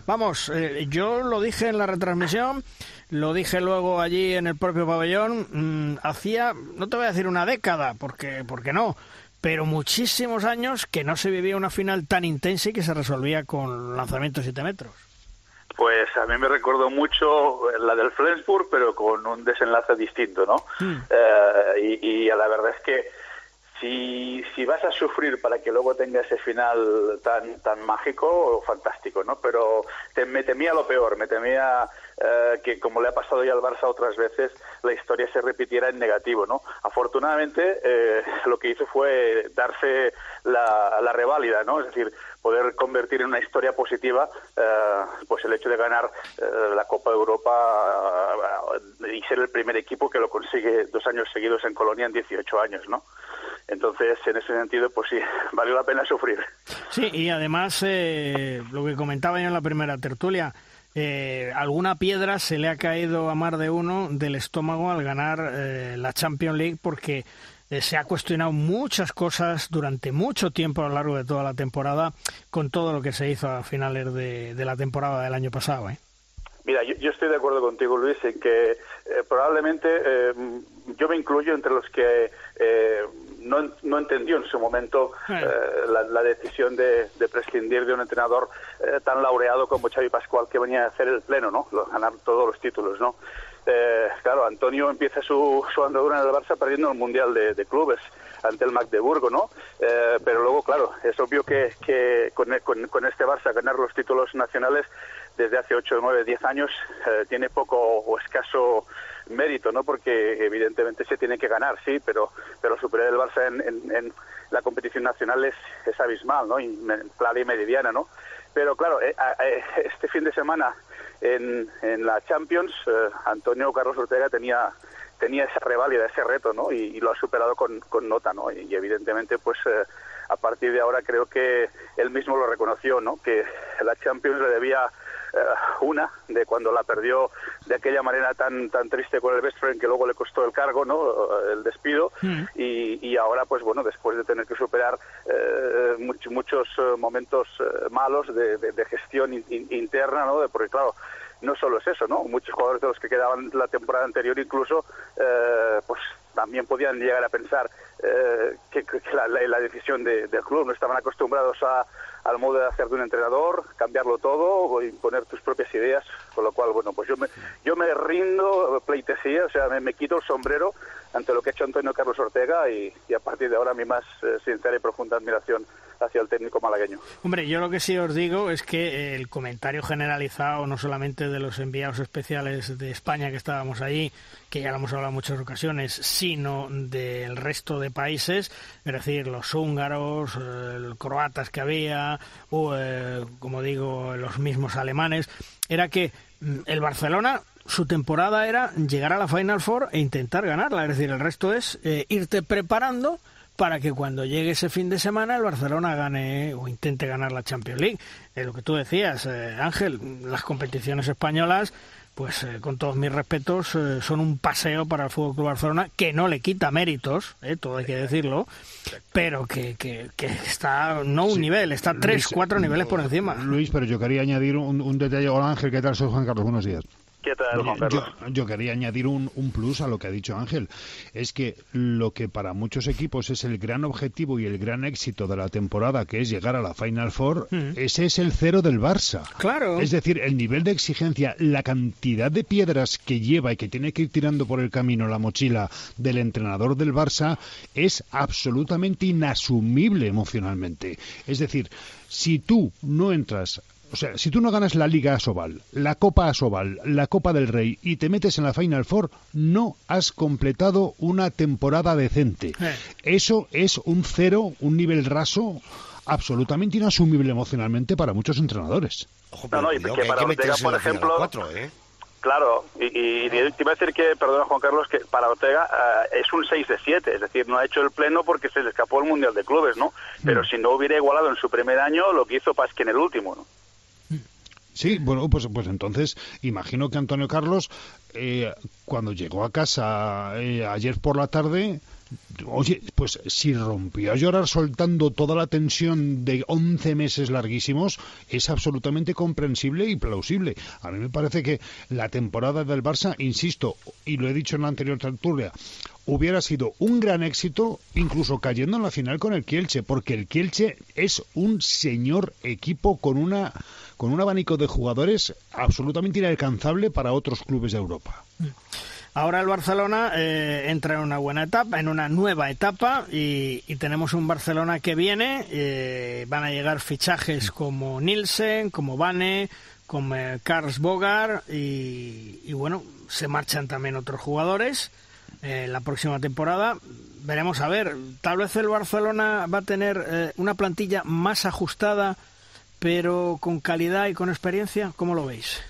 vamos, eh, yo lo dije en la retransmisión, lo dije luego allí en el propio pabellón, mm, hacía, no te voy a decir una década, porque, porque no, pero muchísimos años que no se vivía una final tan intensa y que se resolvía con lanzamientos de 7 metros. Pues a mí me recordó mucho la del Flensburg, pero con un desenlace distinto, ¿no? Eh, y, y, la verdad es que si, si vas a sufrir para que luego tenga ese final tan tan mágico, fantástico, ¿no? Pero te, me temía lo peor, me temía eh, que como le ha pasado ya al Barça otras veces, la historia se repitiera en negativo, ¿no? Afortunadamente, eh, lo que hizo fue darse la, la reválida, ¿no? Es decir, poder convertir en una historia positiva eh, pues el hecho de ganar eh, la Copa de Europa eh, y ser el primer equipo que lo consigue dos años seguidos en Colonia en 18 años, ¿no? Entonces, en ese sentido, pues sí, valió la pena sufrir. Sí, y además, eh, lo que comentaba yo en la primera tertulia, eh, alguna piedra se le ha caído a más de uno del estómago al ganar eh, la Champions League porque eh, se ha cuestionado muchas cosas durante mucho tiempo a lo largo de toda la temporada con todo lo que se hizo a finales de, la temporada del año pasado. ¿eh? Mira, yo, yo, estoy de acuerdo contigo, Luis, en que eh, probablemente yo me incluyo entre los que no, no, entendió en su momento la, la, decisión de, de, prescindir de un entrenador tan laureado como Xavi Pascual, que venía a hacer el pleno, ¿no? Ganar todos los títulos, ¿no? claro, Antonio empieza su, su andadura en el Barça perdiendo el Mundial de, de clubes ante el Magdeburgo, ¿no? Eh, pero luego, claro, es obvio que, que con, con, con, este Barça ganar los títulos nacionales desde hace 8, 9, 10 años eh, tiene poco o escaso mérito, ¿no? Porque evidentemente se tiene que ganar, sí, pero, pero superar el Barça en, en, la competición nacional es, es abismal, ¿no? Y clara y meridiana, ¿no? Pero claro, eh, este fin de semana en, en la Champions, eh, Antonio Carlos Ortega tenía tenía esa reválida, ese reto, ¿no? Y, y lo ha superado con, con, nota, ¿no? Y, y evidentemente, pues eh, a partir de ahora creo que él mismo lo reconoció, ¿no? Que la Champions le debía eh, una de cuando la perdió de aquella manera tan tan triste con el best friend que luego le costó el cargo, ¿no? El despido mm. y, y, ahora, pues bueno, después de tener que superar eh, much, muchos momentos malos de, de, de gestión in, in, interna, ¿no? De, porque claro no solo es eso, ¿no? Muchos jugadores de los que quedaban la temporada anterior incluso, eh, pues también podían llegar a pensar eh, que, que la, la, la, decisión de, del club no estaban acostumbrados a, al modo de hacer de un entrenador, cambiarlo todo o imponer tus propias ideas, con lo cual, bueno, pues yo me, yo me rindo pleitesía, o sea, me, me quito el sombrero ante lo que ha hecho Antonio Carlos Ortega y, y a partir de ahora mi más eh, sincera y profunda admiración hacia el técnico malagueño. Hombre, yo lo que sí os digo es que el comentario generalizado, no solamente de los enviados especiales de España que estábamos allí, que ya lo hemos hablado en muchas ocasiones, sino del resto de países, es decir, los húngaros, eh, croatas que había, o, eh, como digo, los mismos alemanes, era que mm, el Barcelona su temporada era llegar a la Final Four e intentar ganarla. Es decir, el resto es eh, irte preparando para que cuando llegue ese fin de semana el Barcelona gane o intente ganar la Champions League. Eh, lo que tú decías, eh, Ángel, las competiciones españolas, pues eh, con todos mis respetos, eh, son un paseo para el Fútbol Club Barcelona que no le quita méritos, eh, todo hay que decirlo, pero que, que, que está no un sí. nivel, está tres, cuatro niveles por encima. Luis, pero yo quería añadir un, un detalle. Hola Ángel, ¿qué tal? Soy Juan Carlos, buenos días. ¿Qué tal, Juan Carlos? Yo, quería añadir un, un, plus a lo que ha dicho Ángel. Es que lo que para muchos equipos es el gran objetivo y el gran éxito de la temporada, que es llegar a la Final Four, mm. ese es el cero del Barça. Claro. Es decir, el nivel de exigencia, la cantidad de piedras que lleva y que tiene que ir tirando por el camino la mochila del entrenador del Barça es absolutamente inasumible emocionalmente. Es decir, si tú no entras o sea, si tú no ganas la Liga Asobal, la Copa Asobal, la Copa del Rey y te metes en la Final Four, no has completado una temporada decente. Eh. Eso es un cero, un nivel raso absolutamente inasumible emocionalmente para muchos entrenadores. no, no, y que, para Ortega, por ejemplo... ¿eh? Claro, y, te iba a decir que, perdona Juan Carlos, que para Ortega eh, es un 6 de 7, es decir, no ha hecho el pleno porque se le escapó el Mundial de Clubes, ¿no? Pero mm. si no hubiera igualado en su primer año lo que hizo Pasque en el último, ¿no? Sí, bueno, pues, pues entonces imagino que Antonio Carlos, eh, cuando llegó a casa eh, ayer por la tarde, Oye, pues si rompió a llorar soltando toda la tensión de 11 meses larguísimos, es absolutamente comprensible y plausible. A mí me parece que la temporada del Barça, insisto, y lo he dicho en la anterior tertulia, hubiera sido un gran éxito, incluso cayendo en la final con el Kielce, porque el Kielce es un señor equipo con una con un abanico de jugadores absolutamente inalcanzable para otros clubes de Europa. Ahora el Barcelona eh, entra en una buena etapa, en una nueva etapa, y, tenemos un Barcelona que viene. Eh, van a llegar fichajes como Nielsen, como Vane, como eh, Bogar, y, bueno, se marchan también otros jugadores la próxima temporada. Veremos a ver, tal vez el Barcelona va a tener una plantilla más ajustada pero con calidad y con experiencia, ¿cómo lo veis?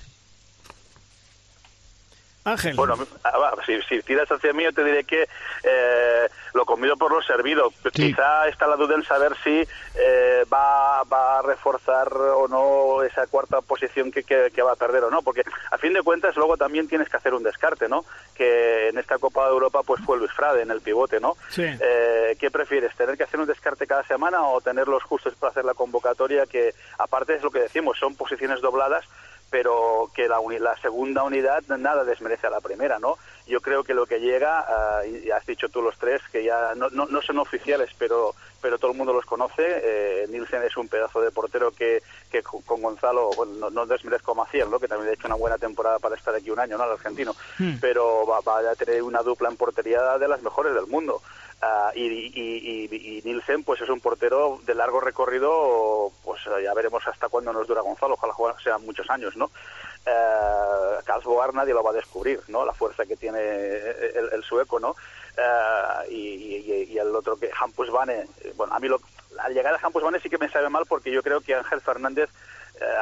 Ángel. Bueno, ah, si, tiras hacia mí, yo te diré que eh, lo comido por lo servido. Quizá está la duda en saber si eh, va, va, a reforzar o no esa cuarta posición que, que, va a perder o no, porque a fin de cuentas luego también tienes que hacer un descarte, ¿no? Que en esta Copa de Europa pues fue Luis Frade en el pivote, ¿no? Sí. Eh, ¿Qué prefieres, tener que hacer un descarte cada semana o tener los justos para hacer la convocatoria? Que aparte es lo que decimos, son posiciones dobladas pero que la, la, segunda unidad nada desmerece a la primera, ¿no? Yo creo que lo que llega, uh, y has dicho tú los tres, que ya no, no, no, son oficiales, pero, pero todo el mundo los conoce. Eh, Nielsen es un pedazo de portero que, que con Gonzalo, bueno, no, desmerezco a Maciel, ¿no? que también ha hecho una buena temporada para estar aquí un año, ¿no? El argentino, hmm. pero va, va, a tener una dupla en portería de las mejores del mundo. Uh, y, y, y, Nielsen pues es un portero de largo recorrido pues ya veremos hasta cuándo nos dura Gonzalo ojalá sean muchos años no uh, nadie lo va a descubrir no la fuerza que tiene el, sueco no uh, y, el otro que Hampus Vane bueno a mí lo, al llegar a Hampus Vane sí que me sabe mal porque yo creo que Ángel Fernández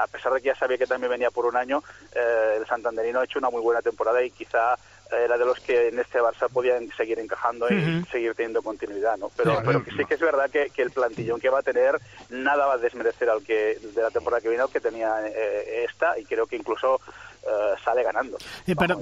a pesar de que ya sabía que también venía por un año el santanderino ha hecho una muy buena temporada y quizá era de los que en este Barça podían seguir encajando y seguir teniendo continuidad, ¿no? Pero, pero sí que es verdad que, el plantillón que va a tener nada va a desmerecer al que de la temporada que viene al que tenía eh, esta y creo que incluso eh, sale ganando. pero,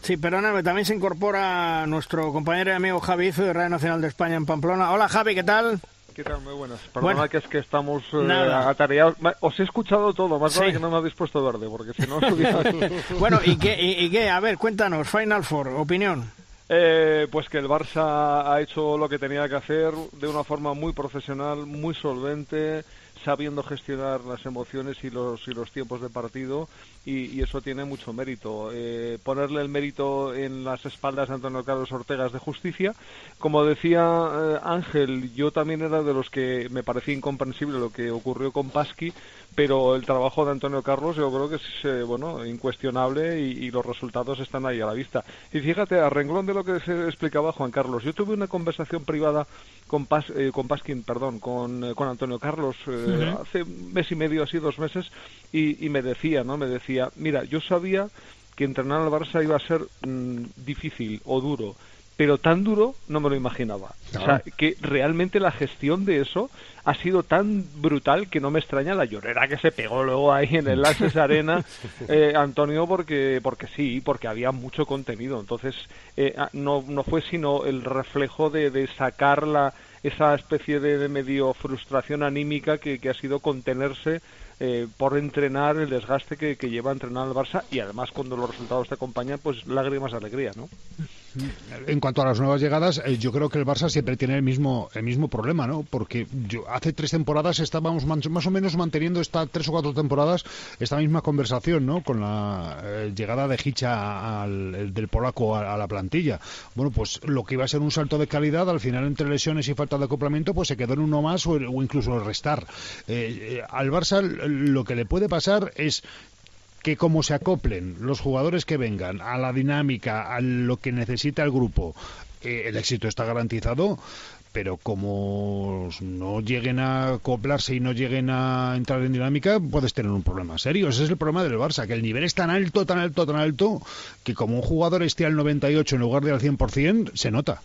sí, perdóname, también se incorpora nuestro compañero y amigo Javi de Radio Nacional de España en Pamplona. Hola Javi, ¿qué tal? ¿Qué tal? Muy buenas. Perdona que es que estamos eh, atareados. Os he escuchado todo, más vale que no me habéis puesto verde, porque si no... bueno, ¿y qué, y, qué? A ver, cuéntanos, Final Four, opinión. Eh, pues que el Barça ha hecho lo que tenía que hacer de una forma muy profesional, muy solvente, sabiendo gestionar las emociones y los, y los tiempos de partido y, eso tiene mucho mérito. Eh, ponerle el mérito en las espaldas de Antonio Carlos Ortega es de justicia. Como decía eh, Ángel, yo también era de los que me parecía incomprensible lo que ocurrió con Pasqui, pero el trabajo de Antonio Carlos yo creo que es eh, bueno incuestionable y, los resultados están ahí a la vista. Y fíjate, a renglón de lo que se explicaba Juan Carlos, yo tuve una conversación privada con, Pas, con Pasquin, perdón, con, con Antonio Carlos hace un mes y medio, así dos meses, y, y me decía, ¿no? Me decía mira, yo sabía que entrenar al Barça iba a ser mm, difícil o duro, pero tan duro no me lo imaginaba. O sea, que realmente la gestión de eso ha sido tan brutal que no me extraña la llorera que se pegó luego ahí en el Lases Arena, eh, Antonio, porque, porque sí, porque había mucho contenido. Entonces, eh, ah, no, no fue sino el reflejo de, de sacar la, esa especie de, medio frustración anímica que, que ha sido contenerse eh, por entrenar el desgaste que, que lleva a entrenar el Barça y además cuando los resultados te acompañan, pues lágrimas de alegría, ¿no? En cuanto a las nuevas llegadas, eh, yo creo que el Barça siempre tiene el mismo el mismo problema, ¿no? Porque yo hace tres temporadas estábamos más o menos manteniendo esta tres o cuatro temporadas esta misma conversación, ¿no? Con la eh, llegada de Hicha del polaco a, la plantilla. Bueno, pues lo que iba a ser un salto de calidad, al final entre lesiones y falta de acoplamiento, pues se quedó en uno más o, incluso restar. Eh, al Barça lo que le puede pasar es que como se acoplen los jugadores que vengan a la dinámica, a lo que necesita el grupo, eh, el éxito está garantizado, pero como no lleguen a acoplarse y no lleguen a entrar en dinámica, puedes tener un problema serio. Ese es el problema del Barça, que el nivel es tan alto, tan alto, tan alto, que como un jugador esté al 98 en lugar de al 100%, se nota.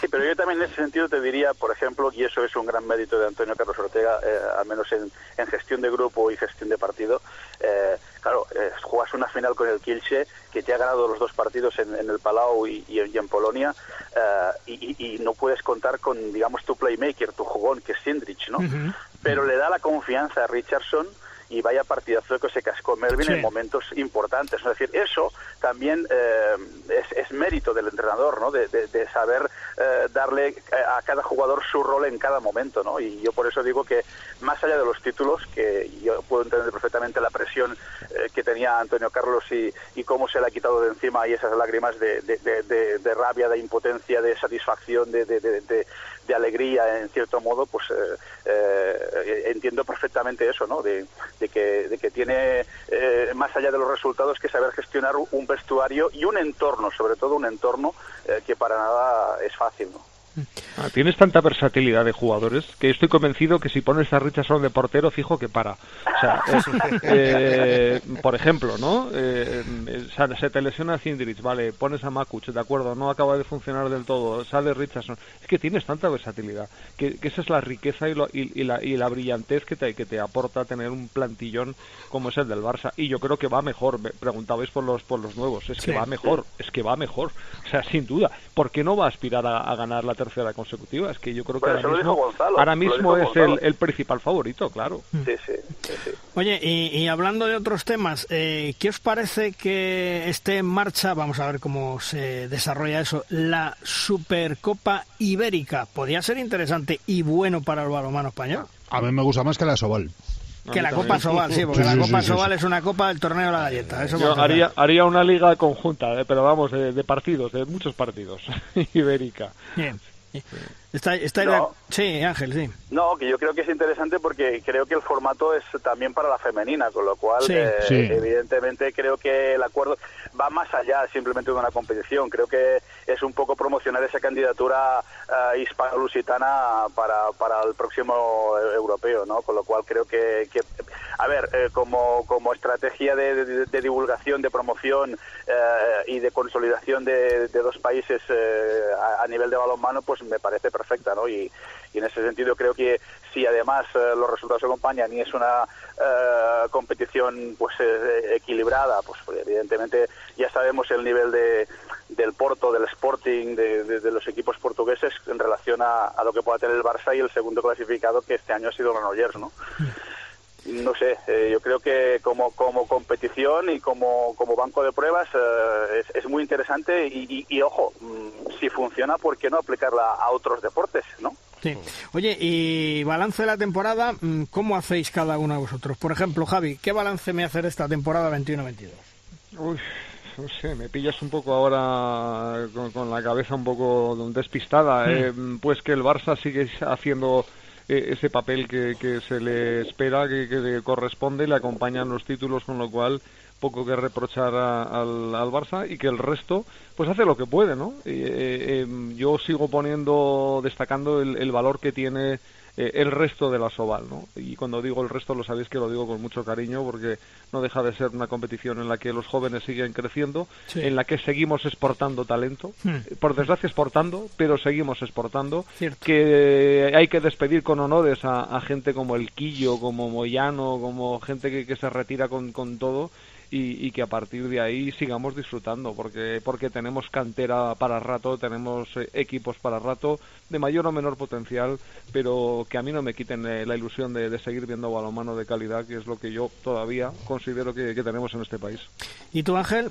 Sí, pero yo también en ese sentido te diría, por ejemplo, y eso es un gran mérito de Antonio Carlos Ortega, eh, al menos en, gestión de grupo y gestión de partido. Eh, claro, eh, juegas una final con el Kielce, que te ha ganado los dos partidos en, el Palau y, en Polonia, y, no puedes contar con, digamos, tu playmaker, tu jugón, que es Sindrich, ¿no? Pero le da la confianza a Richardson y vaya partidazo que se cascó Melvin en momentos importantes. Es decir, eso también eh, es, mérito del entrenador, ¿no? De, saber eh, darle a cada jugador su rol en cada momento, ¿no? Y yo por eso digo que más allá de los títulos, que yo puedo entender perfectamente la presión eh, que tenía Antonio Carlos y, y, cómo se le ha quitado de encima y esas lágrimas de, de rabia, de impotencia, de satisfacción, de, de alegría en cierto modo, pues eh, eh, entiendo perfectamente eso, ¿no? De, que, de que tiene, eh, más allá de los resultados, que saber gestionar un vestuario y un entorno, sobre todo un entorno que para nada es fácil, ¿no? Ah, tienes tanta versatilidad de jugadores que estoy convencido que si pones a Richardson de portero, fijo que para. O sea, eh, por ejemplo, ¿no? Eh, se te lesiona Cindrich, vale, pones a Makuch, de acuerdo, no acaba de funcionar del todo, sale Richardson. Es que tienes tanta versatilidad, que, esa es la riqueza y, y, la, y la brillantez que te, que te aporta tener un plantillón como es el del Barça. Y yo creo que va mejor, me preguntabais por los, por los nuevos, es que va mejor, es que va mejor. O sea, sin duda, ¿por qué no va a aspirar a, a ganar la tercera consecutiva. Es que yo creo que ahora mismo, es el, principal favorito, claro. Sí, sí, Oye, y, hablando de otros temas, eh, ¿qué os parece que esté en marcha, vamos a ver cómo se desarrolla eso, la Supercopa Ibérica? Podría ser interesante y bueno para el balonmano español. A mí me gusta más que la Sobal. Que la Copa Sobal, sí, porque la Copa Sobal es una copa del torneo de la galleta. Eso Yo haría, haría una liga conjunta, eh, pero vamos, de, partidos, de muchos partidos, ibérica. Bien. Yeah. Está, está Sí, Ángel, sí. No, que yo creo que es interesante porque creo que el formato es también para la femenina, con lo cual, eh, evidentemente, creo que el acuerdo va más allá simplemente de una competición. Creo que es un poco promocionar esa candidatura uh, hispano-lusitana para, para el próximo europeo, ¿no? Con lo cual creo que, que a ver, eh, como, como estrategia de, divulgación, de promoción y de consolidación de, dos países a, a, nivel de balonmano, pues me parece perfecta, ¿no? Y, y en ese sentido creo que si además eh, los resultados acompañan y es una eh, competición pues eh, equilibrada, pues, pues, evidentemente ya sabemos el nivel de, del Porto, del Sporting, de, los equipos portugueses en relación a, lo que pueda tener el Barça y el segundo clasificado que este año ha sido Granollers, ¿no? No sé, yo creo que como, como competición y como, como banco de pruebas es, es, muy interesante y, y, ojo, mm, si funciona, ¿por qué no aplicarla a otros deportes, no? Sí. Oye, y balance de la temporada, mm, ¿cómo hacéis cada uno de vosotros? Por ejemplo, Javi, ¿qué balance me hace de esta temporada 21-22? Uy, no sé, me pillas un poco ahora con, la cabeza un poco despistada. Hmm. Eh, pues que el Barça sigue haciendo eh, ese papel que, que, se le espera, que, que le corresponde, le acompañan los títulos, con lo cual poco que reprochar al, al, Barça y que el resto pues hace lo que puede, ¿no? Eh, em, yo sigo poniendo, destacando el, el valor que tiene eh, el resto de la Soval, ¿no? Y cuando digo el resto lo sabéis que lo digo con mucho cariño porque no deja de ser una competición en la que los jóvenes siguen creciendo, en la que seguimos exportando talento, hmm. por desgracia exportando, pero seguimos exportando, que hay que despedir con honores a, gente como el Quillo, como Moyano, como gente que, que se retira con, con todo y, que a partir de ahí sigamos disfrutando, porque, porque tenemos cantera para rato, tenemos eh, equipos para rato de mayor o menor potencial, pero que a mí no me quiten eh, la ilusión de, seguir viendo balonmano de calidad, que es lo que yo todavía considero que, que tenemos en este país. ¿Y tú, Ángel?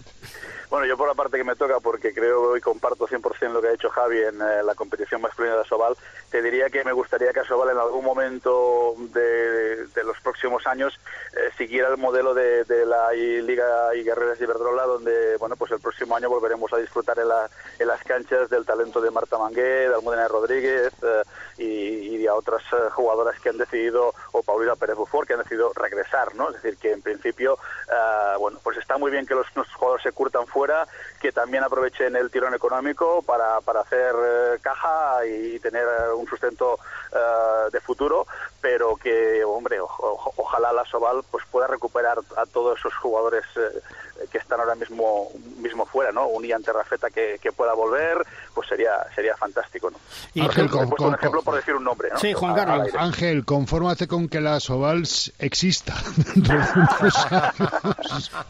Bueno, yo por la parte que me toca, porque creo y comparto 100% lo que ha hecho Javi en eh, la competición masculina de Asobal, te diría que me gustaría que Asobal en algún momento de, los próximos años eh, siguiera el modelo de, la Liga y Guerreras de Iberdrola, donde bueno, pues el próximo año volveremos a disfrutar en, las canchas del talento de Marta Mangué, de Almudena Rodríguez eh, y, y, a otras jugadoras que han decidido, o Paulina Pérez Bufor, que han decidido regresar, ¿no? Es decir, que en principio, bueno, pues está muy bien que los, los jugadores se curtan fuera que también aprovechen el tirón económico para, para hacer eh, caja y tener eh, un sustento eh, de futuro, pero que, hombre, ojalá la Soval pues pueda recuperar a todos esos jugadores que están ahora mismo mismo fuera, ¿no? Un Ian Terrafeta que, que pueda volver, pues sería sería fantástico, ¿no? Y Ángel, con, un ejemplo por decir un nombre, ¿no? Sí, Juan Carlos. Ángel, confórmate con que la Sovals exista.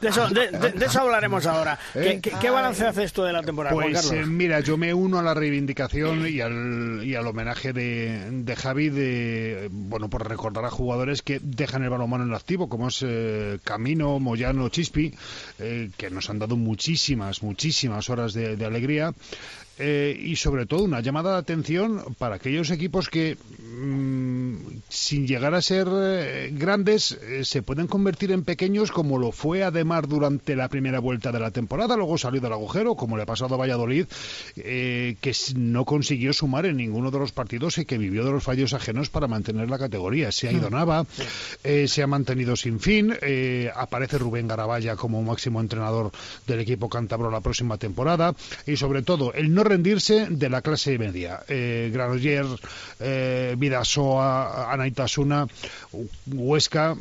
de, eso, de, eso hablaremos ahora. ¿Qué, ¿Qué, balance hace esto de la temporada, pues, Juan Carlos? Eh, mira, yo me uno a la reivindicación y al, y al homenaje de, de Javi de, bueno, por recordar a jugadores que dejan el balonmano en activo, como es eh, Camino, Moyano, Chispi, eh, que nos han dado muchísimas, muchísimas horas de, de alegría. Eh, y sobre todo una llamada de atención para aquellos equipos que mm, sin llegar a ser eh, grandes eh, se pueden convertir en pequeños como lo fue además durante la primera vuelta de la temporada luego salió del agujero como le ha pasado a Valladolid que no consiguió sumar en ninguno de los partidos y que vivió de los fallos ajenos para mantener la categoría se ha ido hmm. Nava se ha mantenido sin fin aparece Rubén Garabaya como máximo entrenador del equipo cántabro la próxima temporada y sobre todo el no rendirse de la clase media. Eh, Granollers, eh, Vidasoa, Anaitasuna, Huesca,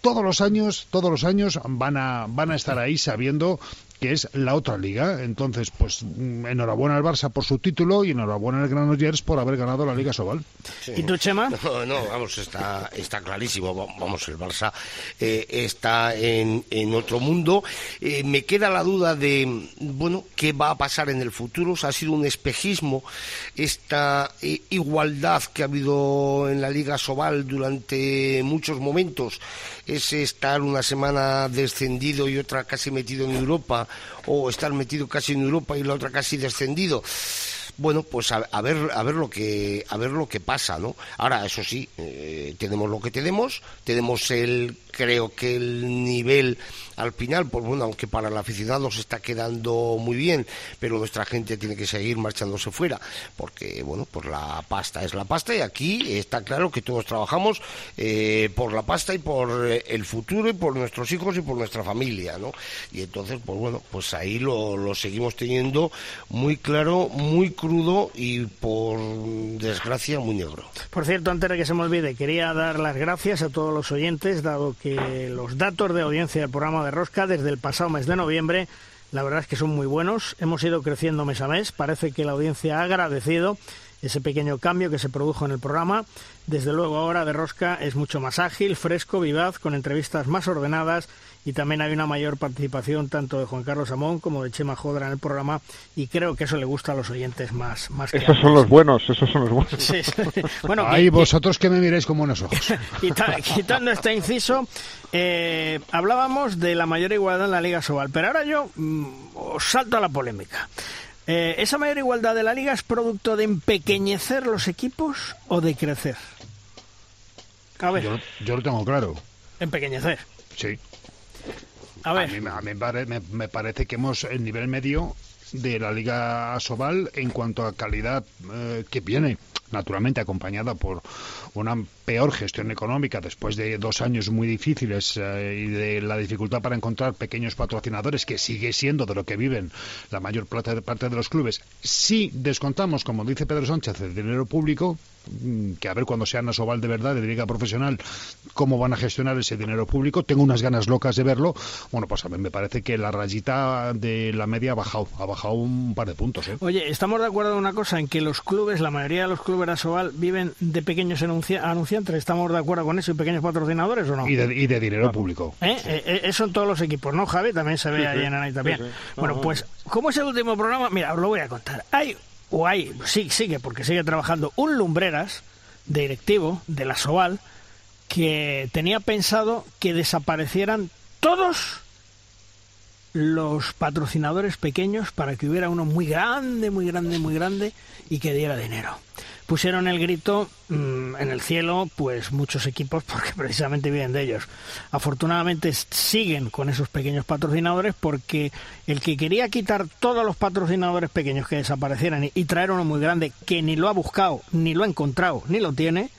todos los años, todos los años van a, van a estar ahí sabiendo que es la otra liga. Entonces, pues mm, enhorabuena al Barça por su título y enhorabuena al Granollers por haber ganado la Liga Sobal. ¿Y tú, Chema? No, no, vamos, está, está clarísimo. Vamos, el Barça eh, está en, en, otro mundo. Eh, me queda la duda de, bueno, qué va a pasar en el futuro. ha sido un espejismo esta eh, igualdad que ha habido en la Liga Sobal durante muchos momentos. Es estar una semana descendido y otra casi metido en Europa o estar metido casi en Europa y la otra casi descendido bueno, pues a, ver a ver lo que a ver lo que pasa, ¿no? Ahora eso sí, eh, tenemos lo que tenemos, tenemos el creo que el nivel al final, pues bueno, aunque para el aficionado se está quedando muy bien, pero nuestra gente tiene que seguir marchándose fuera, porque bueno, pues la pasta es la pasta y aquí está claro que todos trabajamos eh, por la pasta y por eh, el futuro y por nuestros hijos y por nuestra familia, ¿no? Y entonces, pues bueno, pues ahí lo, lo seguimos teniendo muy claro, muy crudo y por desgracia muy negro. Por cierto, antes de que se me olvide, quería dar las gracias a todos los oyentes, dado que los datos de audiencia del programa de Rosca desde el pasado mes de noviembre, la verdad es que son muy buenos. Hemos ido creciendo mes a mes. Parece que la audiencia ha agradecido ese pequeño cambio que se produjo en el programa. Desde luego ahora de Rosca es mucho más ágil, fresco, vivaz, con entrevistas más ordenadas y también hay una mayor participación tanto de Juan Carlos Amón como de Chema Jodra en el programa y creo que eso le gusta a los oyentes más. más esos son los buenos, esos son los buenos. Sí, Bueno, Ahí vosotros que me miréis con buenos ojos. quitando este inciso, eh, hablábamos de la mayor igualdad en la Liga Sobal, pero ahora yo mm, os salto a la polémica. Eh, ¿Esa mayor igualdad de la liga es producto de empequeñecer los equipos o de crecer? A ver. Yo, lo tengo claro. Empequeñecer. Sí. A ver. A mí, me, parece que hemos el nivel medio de la Liga Sobal en cuanto a calidad eh, que viene, naturalmente acompañada por una peor gestión económica después de dos años muy difíciles eh, y de la dificultad para encontrar pequeños patrocinadores, que sigue siendo de lo que viven la mayor parte de los clubes. Si descontamos, como dice Pedro Sánchez, el dinero público, mm, que a ver cuando sean Asobal de verdad, de liga profesional, cómo van a gestionar ese dinero público. Tengo unas ganas locas de verlo. Bueno, pues a mí me parece que la rayita de la media ha bajado, ha bajado un par de puntos. ¿eh? Oye, estamos de acuerdo en una cosa, en que los clubes, la mayoría de los clubes Asobal viven de pequeños anunciantes. ¿Estamos de acuerdo con eso y pequeños patrocinadores o no? Y de, dinero público. ¿Eh? Eh, eh, eso en todos los equipos, ¿no, Javi? También se ve ahí en Anay también. bueno, pues, ¿cómo es el último programa? Mira, os lo voy a contar. Hay, o hay, sí, sigue, porque sigue trabajando, un Lumbreras directivo de la Soval que tenía pensado que desaparecieran todos los patrocinadores pequeños para que hubiera uno muy grande, muy grande, muy grande y que diera dinero. Pusieron el grito mm, en el cielo, pues muchos equipos, porque precisamente vienen de ellos. Afortunadamente siguen con esos pequeños patrocinadores porque el que quería quitar todos los patrocinadores pequeños que desaparecieran y traer uno muy grande que ni lo ha buscado, ni lo ha encontrado, ni lo tiene,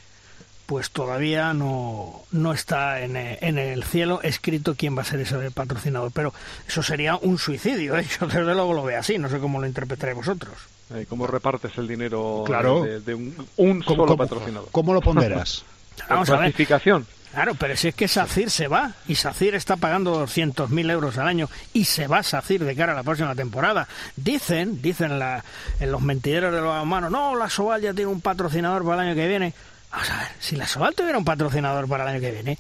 pues todavía no, no está en, en, el cielo escrito quién va a ser ese patrocinador. Pero eso sería un suicidio, ¿eh? yo desde luego lo veo así, no sé cómo lo interpretaréis vosotros. ¿Cómo repartes el dinero claro. de, un, solo patrocinador? ¿Cómo lo ponderas? Vamos a ver. Claro, pero si es que SACIR se va y SACIR está pagando 200.000 euros al año y se va SACIR de cara a la próxima temporada. Dicen, dicen la, en los mentideros de los humanos, no, la Soval ya tiene un patrocinador para el año que viene. Vamos a ver, si la Soval tuviera un patrocinador para el año que viene,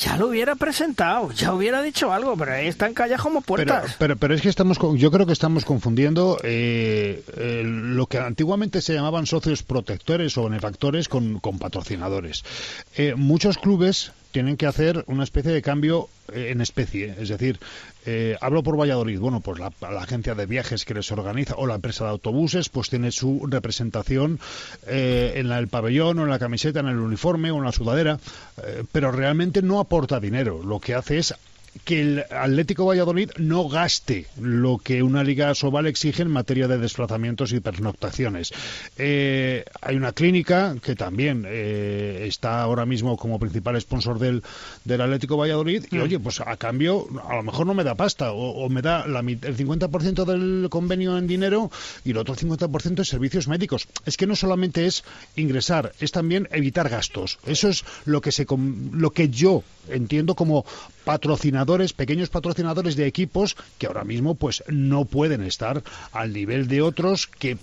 ya lo hubiera presentado, ya hubiera dicho algo, pero ahí están callados como puertas. Pero, pero, es que estamos, yo creo que estamos confundiendo eh, eh, lo que antiguamente se llamaban socios protectores o benefactores con, con patrocinadores. Eh, muchos clubes tienen que hacer una especie de cambio en especie. Es decir, eh, hablo por Valladolid. Bueno, pues la, agencia de viajes que les organiza o la empresa de autobuses, pues tiene su representación eh, en el pabellón o en la camiseta, en el uniforme o en la sudadera, eh, pero realmente no aporta dinero. Lo que hace es que el Atlético Valladolid no gaste lo que una liga Sobal exige en materia de desplazamientos y pernoctaciones. Eh, hay una clínica que también eh, está ahora mismo como principal sponsor del, del Atlético Valladolid y, mm. oye, pues a cambio, a lo mejor no me da pasta o, me da la, el 50% del convenio en dinero y el otro 50% en servicios médicos. Es que no solamente es ingresar, es también evitar gastos. Eso es lo que, se, lo que yo entiendo como pequeños patrocinadores de equipos que ahora mismo pues no pueden estar al nivel de otros que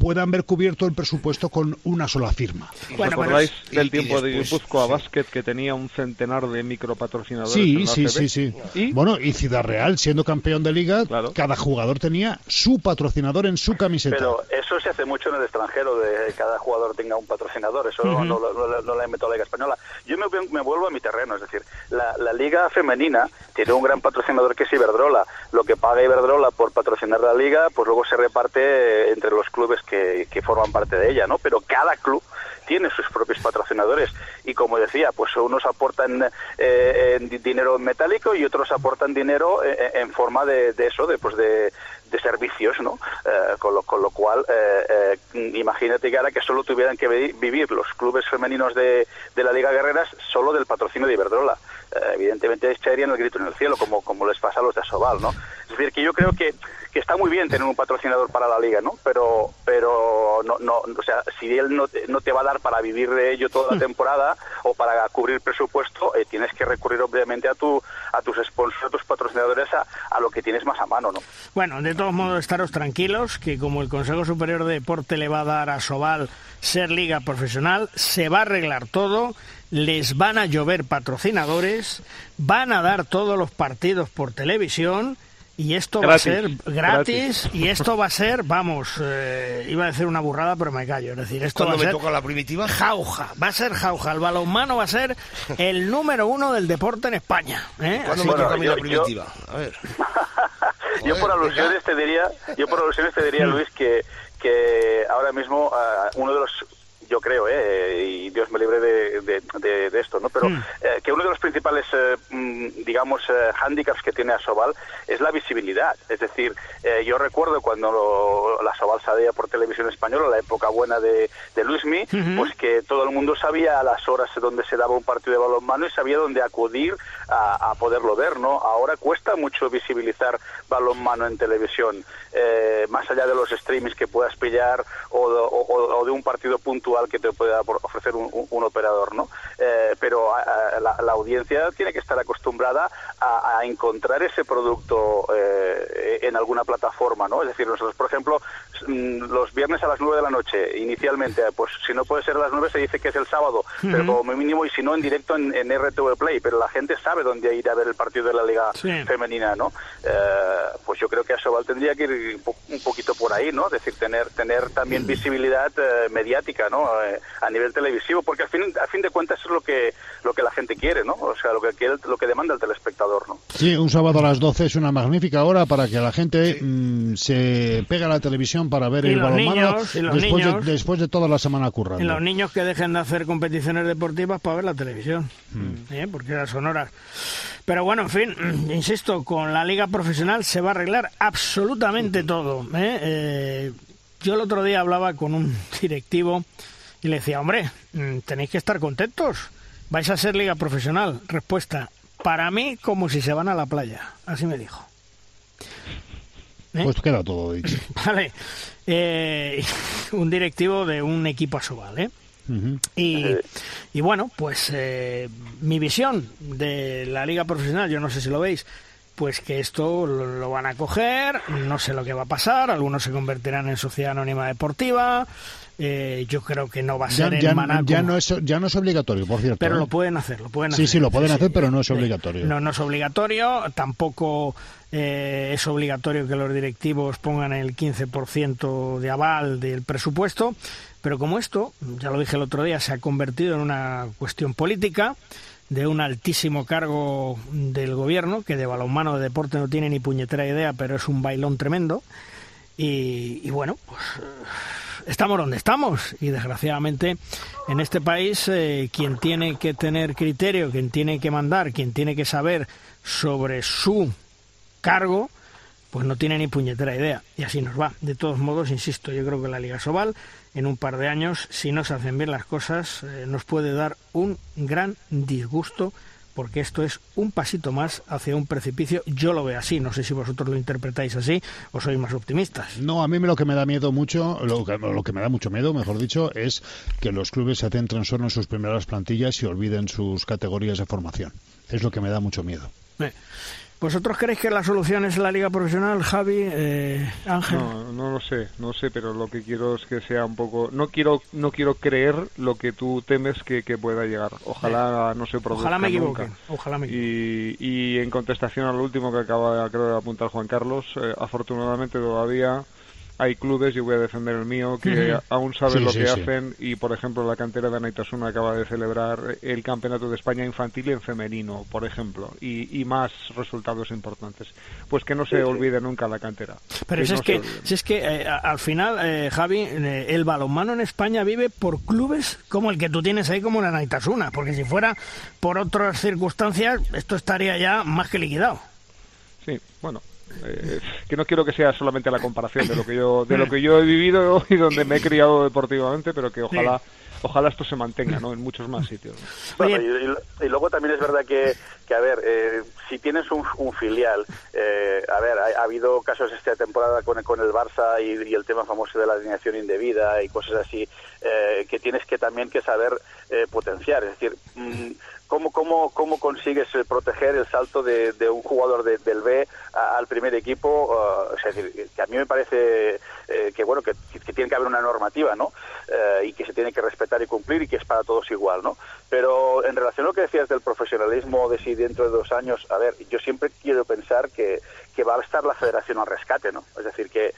puedan ver cubierto el presupuesto con una sola firma. Bueno, ¿Os acordáis del tiempo de Guipúzcoa Basket que tenía un centenar de micropatrocinadores? Sí, sí, sí, sí. ¿Y? Bueno, y Ciudad Real, siendo campeón de liga, cada jugador tenía su patrocinador en su camiseta. Pero eso se hace mucho en el extranjero, de cada jugador tenga un patrocinador. Eso no, lo ha inventado la Liga Española. Yo me, me, vuelvo a mi terreno, es decir, la, la Liga Femenina tiene un gran patrocinador que es Iberdrola. Lo que paga Iberdrola por patrocinar la Liga, pues luego se reparte entre los clubes que, forman parte de ella, ¿no? Pero cada club tiene sus propios patrocinadores y como decía, pues unos aportan eh, dinero en metálico y otros aportan dinero eh, eh, en, forma de, eso, de, pues de, servicios, ¿no? con, lo, con lo cual, imagínate que ahora que solo tuvieran que vivir los clubes femeninos de, de la Liga Guerreras solo del patrocinio de Iberdrola. evidentemente echarían el grito en el cielo, como, como les pasa a los de Asobal, ¿no? Es decir, que yo creo que que está muy bien tener un patrocinador para la liga, ¿no? Pero, pero no, no, o sea, si él no te, no te va a dar para vivir de ello toda la hmm. temporada o para cubrir presupuesto, eh, tienes que recurrir obviamente a tu, a tus sponsors, a tus patrocinadores, a, a, lo que tienes más a mano, ¿no? Bueno, de todos modos, estaros tranquilos que como el Consejo Superior de Deporte le va a dar a Sobal ser liga profesional, se va a arreglar todo les van a llover patrocinadores, van a dar todos los partidos por televisión y esto va a ser gratis, y esto va a ser, vamos, eh, iba a decir una burrada, pero me callo. Es decir, esto va a me ser toca la primitiva? Jauja, va a ser jauja. El balonmano va a ser el número uno del deporte en España. ¿eh? ¿Cuándo me toca a mí la primitiva? A ver. yo por alusiones te diría, yo por alusiones te diría. Luis, que, que ahora mismo ah, uno de los yo creo, ¿eh? y Dios me libre de, de, esto, ¿no? Pero hmm. eh, que uno de los principales, eh, mm, digamos, eh, handicaps que tiene Asobal es la visibilidad. Es decir, yo recuerdo cuando la Asobal salía por televisión española, la época buena de, de Luismi, pues que todo el mundo sabía a las horas donde se daba un partido de balonmano y sabía dónde acudir a, poderlo ver, ¿no? Ahora cuesta mucho visibilizar balonmano en televisión, más allá de los streamings que puedas pillar o, de un partido puntual que te pueda ofrecer un, operador, ¿no? Eh, pero la, audiencia tiene que estar acostumbrada a, encontrar ese producto eh, en alguna plataforma, ¿no? Es decir, nosotros, por ejemplo, los viernes a las 9 de la noche, inicialmente, pues si no puede ser a las 9 se dice que es el sábado, pero como mínimo, y si no, en directo en, RTV Play, pero la gente sabe dónde ir a ver el partido de la Liga Femenina, ¿no? pues yo creo que Asobal tendría que ir un poquito por ahí, ¿no? Es decir, tener, tener también visibilidad mediática, ¿no? a nivel televisivo, porque al fin, a fin de cuentas es lo que, lo que la gente quiere, ¿no? O sea, lo que quiere, lo que demanda el telespectador, ¿no? Sí, un sábado a las 12 es una magnífica hora para que la gente mm, se pegue a la televisión para ver el balonmano después, de, después de toda la semana currando. Y los niños que dejen de hacer competiciones deportivas para ver la televisión, mm. ¿eh? porque las horas. Pero bueno, en fin, insisto, con la liga profesional se va a arreglar absolutamente todo. ¿eh? Eh, yo el otro día hablaba con un directivo y le decía, hombre, mm, tenéis que estar contentos. Vais a ser liga profesional. Respuesta, para mí como si se van a la playa. Así me dijo. ¿Eh? Pues queda todo dicho. Vale. Eh, un directivo de un equipo asobal, ¿eh? y, y, bueno, pues eh, mi visión de la liga profesional, yo no sé si lo veis, pues que esto lo, van a coger, no sé lo que va a pasar, algunos se convertirán en sociedad anónima deportiva, eh, yo creo que no va a ser ya, en Ya no, es, ya no es obligatorio, por cierto. Pero lo ¿eh? pueden hacer, lo pueden sí, hacer. Sí, lo pueden hacer, pero no es obligatorio. No, no es obligatorio, tampoco eh, es obligatorio que los directivos pongan el 15% de aval del presupuesto, pero como esto, ya lo dije el otro día, se ha convertido en una cuestión política, de un altísimo cargo del gobierno, que de balonmano de deporte no tiene ni puñetera idea, pero es un bailón tremendo. Y, bueno, pues estamos donde estamos. Y desgraciadamente en este país eh, quien tiene que tener criterio, quien tiene que mandar, quien tiene que saber sobre su cargo, pues no tiene ni puñetera idea. Y así nos va. De todos modos, insisto, yo creo que la Liga Sobal en un par de años, si no se hacen bien las cosas, eh, nos puede dar un gran disgusto porque esto es un pasito más hacia un precipicio. Yo lo veo así, no sé si vosotros lo interpretáis así o sois más optimistas. No, a mí lo que me da miedo mucho, lo que, lo que me da mucho miedo, mejor dicho, es que los clubes se centren solo en sus primeras plantillas y olviden sus categorías de formación. Es lo que me da mucho miedo. Eh, ¿Vosotros creéis que la solución es la liga profesional, Javi, eh, Ángel? No, no lo sé, no sé, pero lo que quiero es que sea un poco... No quiero no quiero creer lo que tú temes que, pueda llegar. Ojalá no se produzca Ojalá me equivoque. Ojalá me equivoque. Y, y en contestación al último que acaba de apuntar Juan Carlos, eh, afortunadamente todavía hay clubes, yo voy a defender el mío, que aún saben lo que hacen y, por ejemplo, la cantera de Anaitasuna acaba de celebrar el Campeonato de España infantil y en femenino, por ejemplo, y, más resultados importantes. Pues que no se olvide nunca la cantera. Pero si, es que, si es que al final, eh, Javi, eh, el balonmano en España vive por clubes como el que tú tienes ahí como la Anaitasuna, porque si fuera por otras circunstancias, esto estaría ya más que liquidado. Sí, bueno, eh, que no quiero que sea solamente la comparación de lo que yo de lo que yo he vivido y donde me he criado deportivamente pero que ojalá ojalá esto se mantenga ¿no? en muchos más sitios. Y, luego también es verdad que, que a ver eh, si tienes un, filial eh, a ver ha, habido casos esta temporada con, con el Barça y, el tema famoso de la alineación indebida y cosas así que tienes que también que saber potenciar. Es decir mm, ¿Cómo, cómo, cómo consigues eh, proteger el salto de, un jugador del B al primer equipo? Uh, es decir, que a mí me parece eh, que bueno que, tiene que haber una normativa, ¿no? Eh, y que se tiene que respetar y cumplir y que es para todos igual, ¿no? Pero en relación a lo que decías del profesionalismo, de si dentro de dos años, a ver, yo siempre quiero pensar que, que va a estar la federación al rescate, ¿no? Es decir, que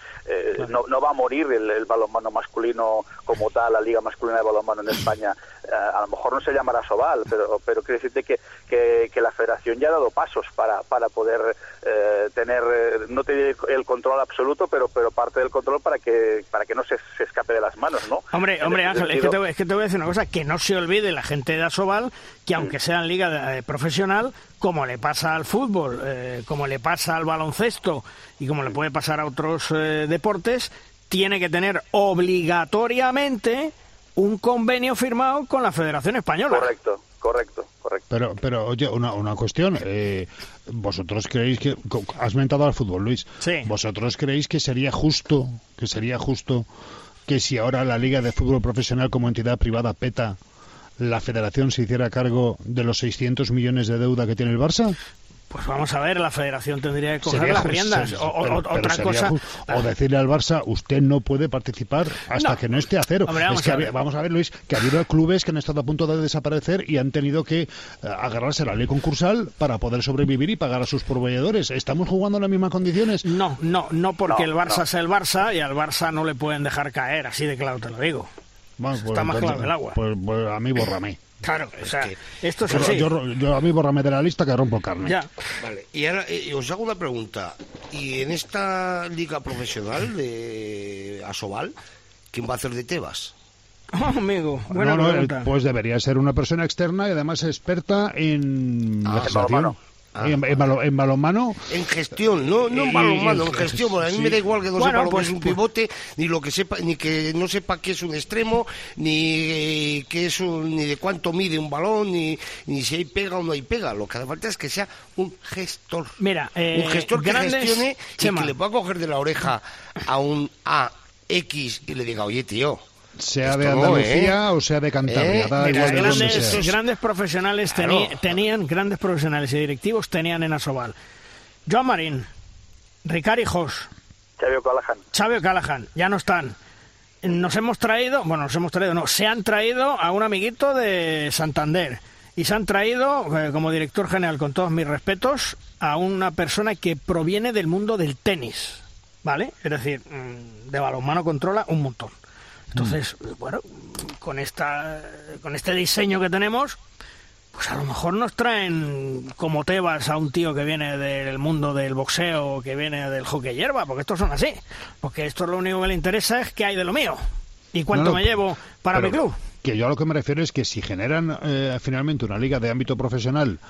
no, no, va a morir el, balonmano masculino como tal, la liga masculina de balonmano en España. a lo mejor no se llamará Sobal, pero, pero quiero decirte que, que, la federación ya ha dado pasos para, para poder eh, tener, eh, no te el control absoluto, pero, pero parte del control para que, para que no se, escape de las manos, ¿no? Hombre, hombre Ángel, es, que te, es que te voy a decir una cosa, que no se olvide la gente de Asobal que aunque sea en liga eh, profesional, como le pasa al fútbol, como le pasa al baloncesto y como le puede pasar a otros deportes, tiene que tener obligatoriamente un convenio firmado con la Federación Española. Correcto, correcto, correcto. Pero, pero oye, una, una cuestión. Eh, ¿Vosotros creéis que... Has mentado al fútbol, Luis. Sí. ¿Vosotros creéis que sería justo, que sería justo que si ahora la Liga de Fútbol Profesional como entidad privada peta, la federación se hiciera cargo de los 600 millones de deuda que tiene el Barça? Pues vamos a ver, la federación tendría que coger las riendas. o, otra cosa. O decirle al Barça, usted no puede participar hasta que no esté a cero. vamos, a ver. vamos a ver, Luis, que ha habido clubes que han estado a punto de desaparecer y han tenido que eh, agarrarse a la ley concursal para poder sobrevivir y pagar a sus proveedores. ¿Estamos jugando en las mismas condiciones? No, no, no porque el Barça es el Barça y al Barça no le pueden dejar caer, así de claro te lo digo. Pues Está más claro el agua. Pues, pues, a mí. Claro, o sea, esto es así. Yo, a mí borrame de la lista que rompo carne. Ya. Vale, y ahora eh, os hago una pregunta. ¿Y en esta liga profesional de Asobal, quién va a hacer de Tebas? Oh, amigo, buena pregunta. pues debería ser una persona externa y además experta en ah, Ah, en, en, balonmano. En gestión, no, no en balonmano, en gestión. Porque a mí me da igual que no sepa lo que pues, es un pues pivote, ni lo que sepa, ni que no sepa qué es un extremo, ni eh, qué es un, ni de cuánto mide un balón, ni, ni si hay pega o no hay pega. Lo que hace falta es que sea un gestor. Mira, eh, un gestor que gestione y que le pueda coger de la oreja a un AX y le diga, oye, tío sea de Andalucía ¿eh? o sea de Cantabria. grandes, grandes, profesionales tenían, grandes profesionales y directivos tenían en Asobal. Joan Marín, Ricard Jos, Xavier Callahan. Xavier Callahan, ya no están. Nos hemos traído, bueno, nos hemos traído, no, se han traído a un amiguito de Santander y se han traído, eh, como director general, con todos mis respetos, a una persona que proviene del mundo del tenis, ¿vale? Es decir, mm, de balonmano controla un montón. Entonces, bueno, con esta con este diseño que tenemos, pues a lo mejor nos traen como Tebas a un tío que viene del mundo del boxeo, que viene del hockey hierba, porque estos son así. Porque esto lo único que le interesa es qué hay de lo mío y cuánto me llevo para mi club. Que yo a lo que me refiero es que si generan eh, finalmente una liga de ámbito profesional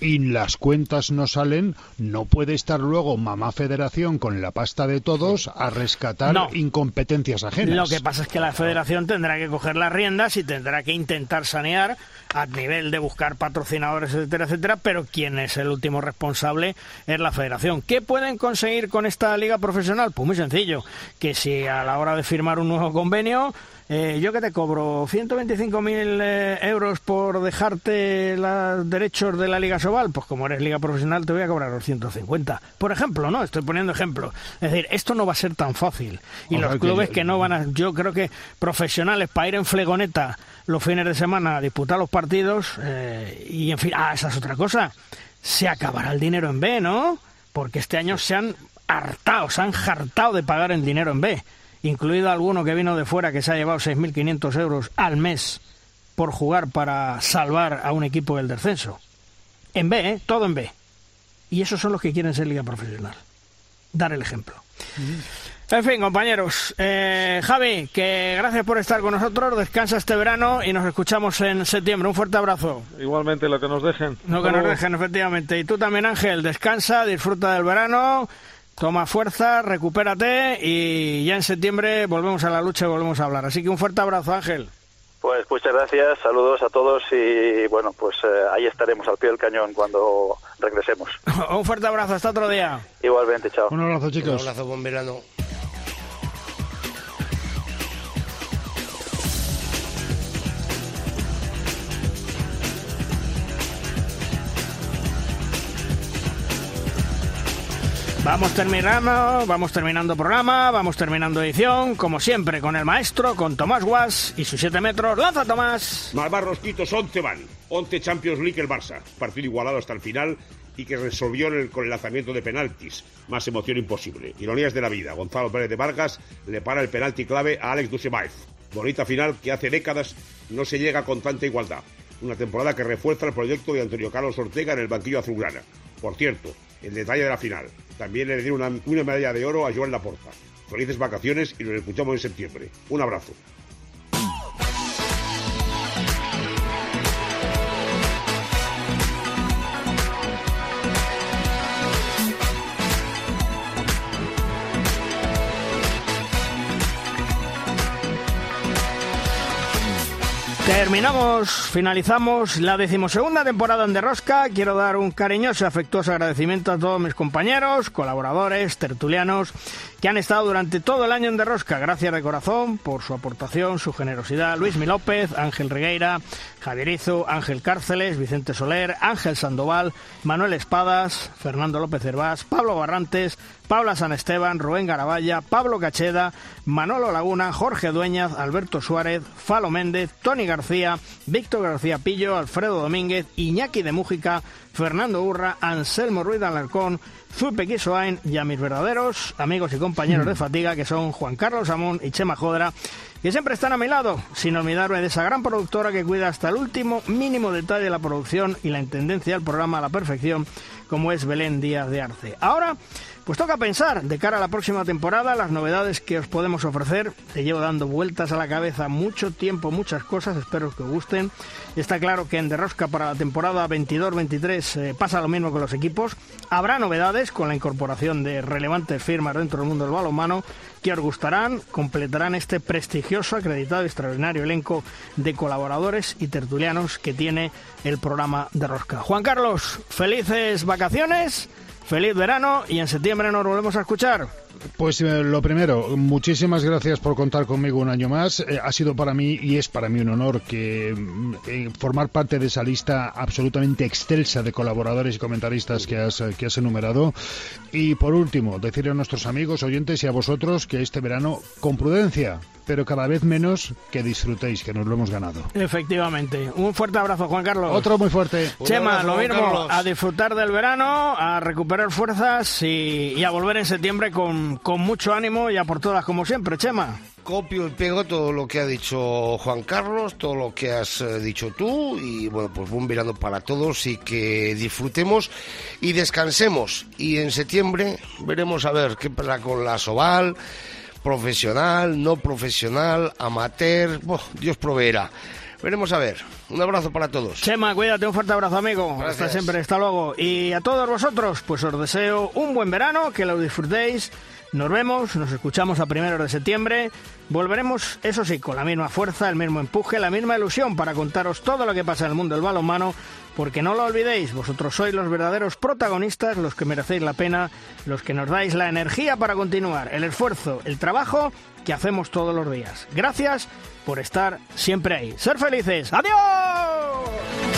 y las cuentas no salen, no puede estar luego mamá federación con la pasta de todos a rescatar incompetencias ajenas. Lo que pasa es que la federación tendrá que coger las riendas y tendrá que intentar sanear a nivel de buscar patrocinadores, etcétera, etcétera, pero quien es el último responsable es la federación. ¿Qué pueden conseguir con esta liga profesional? Pues muy sencillo, que si a la hora de firmar un nuevo convenio eh, yo que te cobro 125.000 eh, euros por dejarte los derechos de la Liga Sobal, pues como eres Liga Profesional te voy a cobrar los 150. Por ejemplo, ¿no? Estoy poniendo ejemplo. Es decir, esto no va a ser tan fácil. Y los clubes que, no van a... Yo creo que profesionales para ir en flegoneta los fines de semana a disputar los partidos eh, y en fin... Ah, esa es otra cosa. Se acabará el dinero en B, ¿no? Porque este año se han hartado, se han hartado de pagar el dinero en B incluido alguno que vino de fuera que se ha llevado 6.500 euros al mes por jugar para salvar a un equipo del descenso. En B, ¿eh? todo en B. Y esos son los que quieren ser liga profesional. Dar el ejemplo. En fin, compañeros. Eh, Javi, que gracias por estar con nosotros. Descansa este verano y nos escuchamos en septiembre. Un fuerte abrazo. Igualmente, lo que nos dejen. Lo que nos dejen, efectivamente. Y tú también, Ángel. Descansa, disfruta del verano Toma fuerza, recupérate y ya en septiembre volvemos a la lucha y volvemos a hablar. Así que un fuerte abrazo, Ángel. Pues muchas gracias, saludos a todos y bueno, pues eh, ahí estaremos al pie del cañón cuando regresemos. un fuerte abrazo, hasta otro día. Igualmente, chao. Un abrazo, chicos. Un abrazo, buen verano. Vamos terminando, vamos terminando programa, vamos terminando edición, como siempre, con el maestro, con Tomás Guas y sus 7 metros. ¡Lanza, Tomás! Malvarros Quitos, 11 van. 11 Champions League el Barça. Partido igualado hasta el final y que resolvió con el lanzamiento de penaltis. Más emoción imposible. Ironías de la vida. Gonzalo Pérez de Vargas le para el penalti clave a Alex Dusemaev. Bonita final que hace décadas no se llega con tanta igualdad. Una temporada que refuerza el proyecto de Antonio Carlos Ortega en el banquillo azulgrana. Por cierto, el detalle de la final. También le dieron una, una medalla de oro a Joan Laporta. Felices vacaciones y nos escuchamos en septiembre. Un abrazo. Terminamos, finalizamos la decimosegunda temporada en Derrosca. Quiero dar un cariñoso y afectuoso agradecimiento a todos mis compañeros, colaboradores, tertulianos que han estado durante todo el año en Derrosca. Gracias de corazón por su aportación, su generosidad. Luis Mi López, Ángel Regueira, Javierizo, Ángel Cárceles, Vicente Soler, Ángel Sandoval, Manuel Espadas, Fernando López Hervás, Pablo Barrantes, Paula San Esteban, Rubén Garaballa, Pablo Cacheda, Manolo Laguna, Jorge Dueñaz, Alberto Suárez, Falo Méndez, Tony García, Víctor García Pillo, Alfredo Domínguez, Iñaki de Mújica, Fernando Urra, Anselmo Ruiz de Alarcón, Zupe Quisoain y a mis verdaderos amigos y compañeros de fatiga que son Juan Carlos Amón y Chema Jodra, que siempre están a mi lado, sin olvidarme de esa gran productora que cuida hasta el último mínimo detalle de la producción y la intendencia del programa a la perfección, como es Belén Díaz de Arce. Ahora pues toca pensar de cara a la próxima temporada las novedades que os podemos ofrecer. Te llevo dando vueltas a la cabeza mucho tiempo, muchas cosas, espero que os gusten. Está claro que en Derrosca para la temporada 22-23 eh, pasa lo mismo con los equipos. Habrá novedades con la incorporación de relevantes firmas dentro del mundo del balonmano que os gustarán, completarán este prestigioso, acreditado y extraordinario elenco de colaboradores y tertulianos que tiene el programa de Rosca. Juan Carlos, felices vacaciones Feliz verano y en septiembre nos volvemos a escuchar. Pues eh, lo primero, muchísimas gracias por contar conmigo un año más. Eh, ha sido para mí y es para mí un honor que mm, eh, formar parte de esa lista absolutamente excelsa de colaboradores y comentaristas que has, que has enumerado. Y por último, decirle a nuestros amigos, oyentes y a vosotros que este verano, con prudencia, pero cada vez menos que disfrutéis, que nos lo hemos ganado. Efectivamente. Un fuerte abrazo, Juan Carlos. Otro muy fuerte. Chema, lo mismo, a disfrutar del verano, a recuperar fuerzas y, a volver en septiembre con, con mucho ánimo y a por todas como siempre, Chema copio y pego todo lo que ha dicho Juan Carlos, todo lo que has eh, dicho tú y bueno, pues un verano para todos y que disfrutemos y descansemos y en septiembre veremos a ver qué pasa con la Soval, profesional, no profesional, amateur, Dios proveerá. Veremos a ver. Un abrazo para todos. Chema, cuídate, un fuerte abrazo, amigo. Hasta siempre, hasta luego. Y a todos vosotros, pues os deseo un buen verano, que lo disfrutéis. Nos vemos, nos escuchamos a primeros de septiembre. Volveremos, eso sí, con la misma fuerza, el mismo empuje, la misma ilusión para contaros todo lo que pasa en el mundo del balonmano porque no lo olvidéis, vosotros sois los verdaderos protagonistas, los que merecéis la pena, los que nos dais la energía para continuar, el esfuerzo, el trabajo que hacemos todos los días. Gracias por estar siempre ahí. Ser felices. ¡Adiós!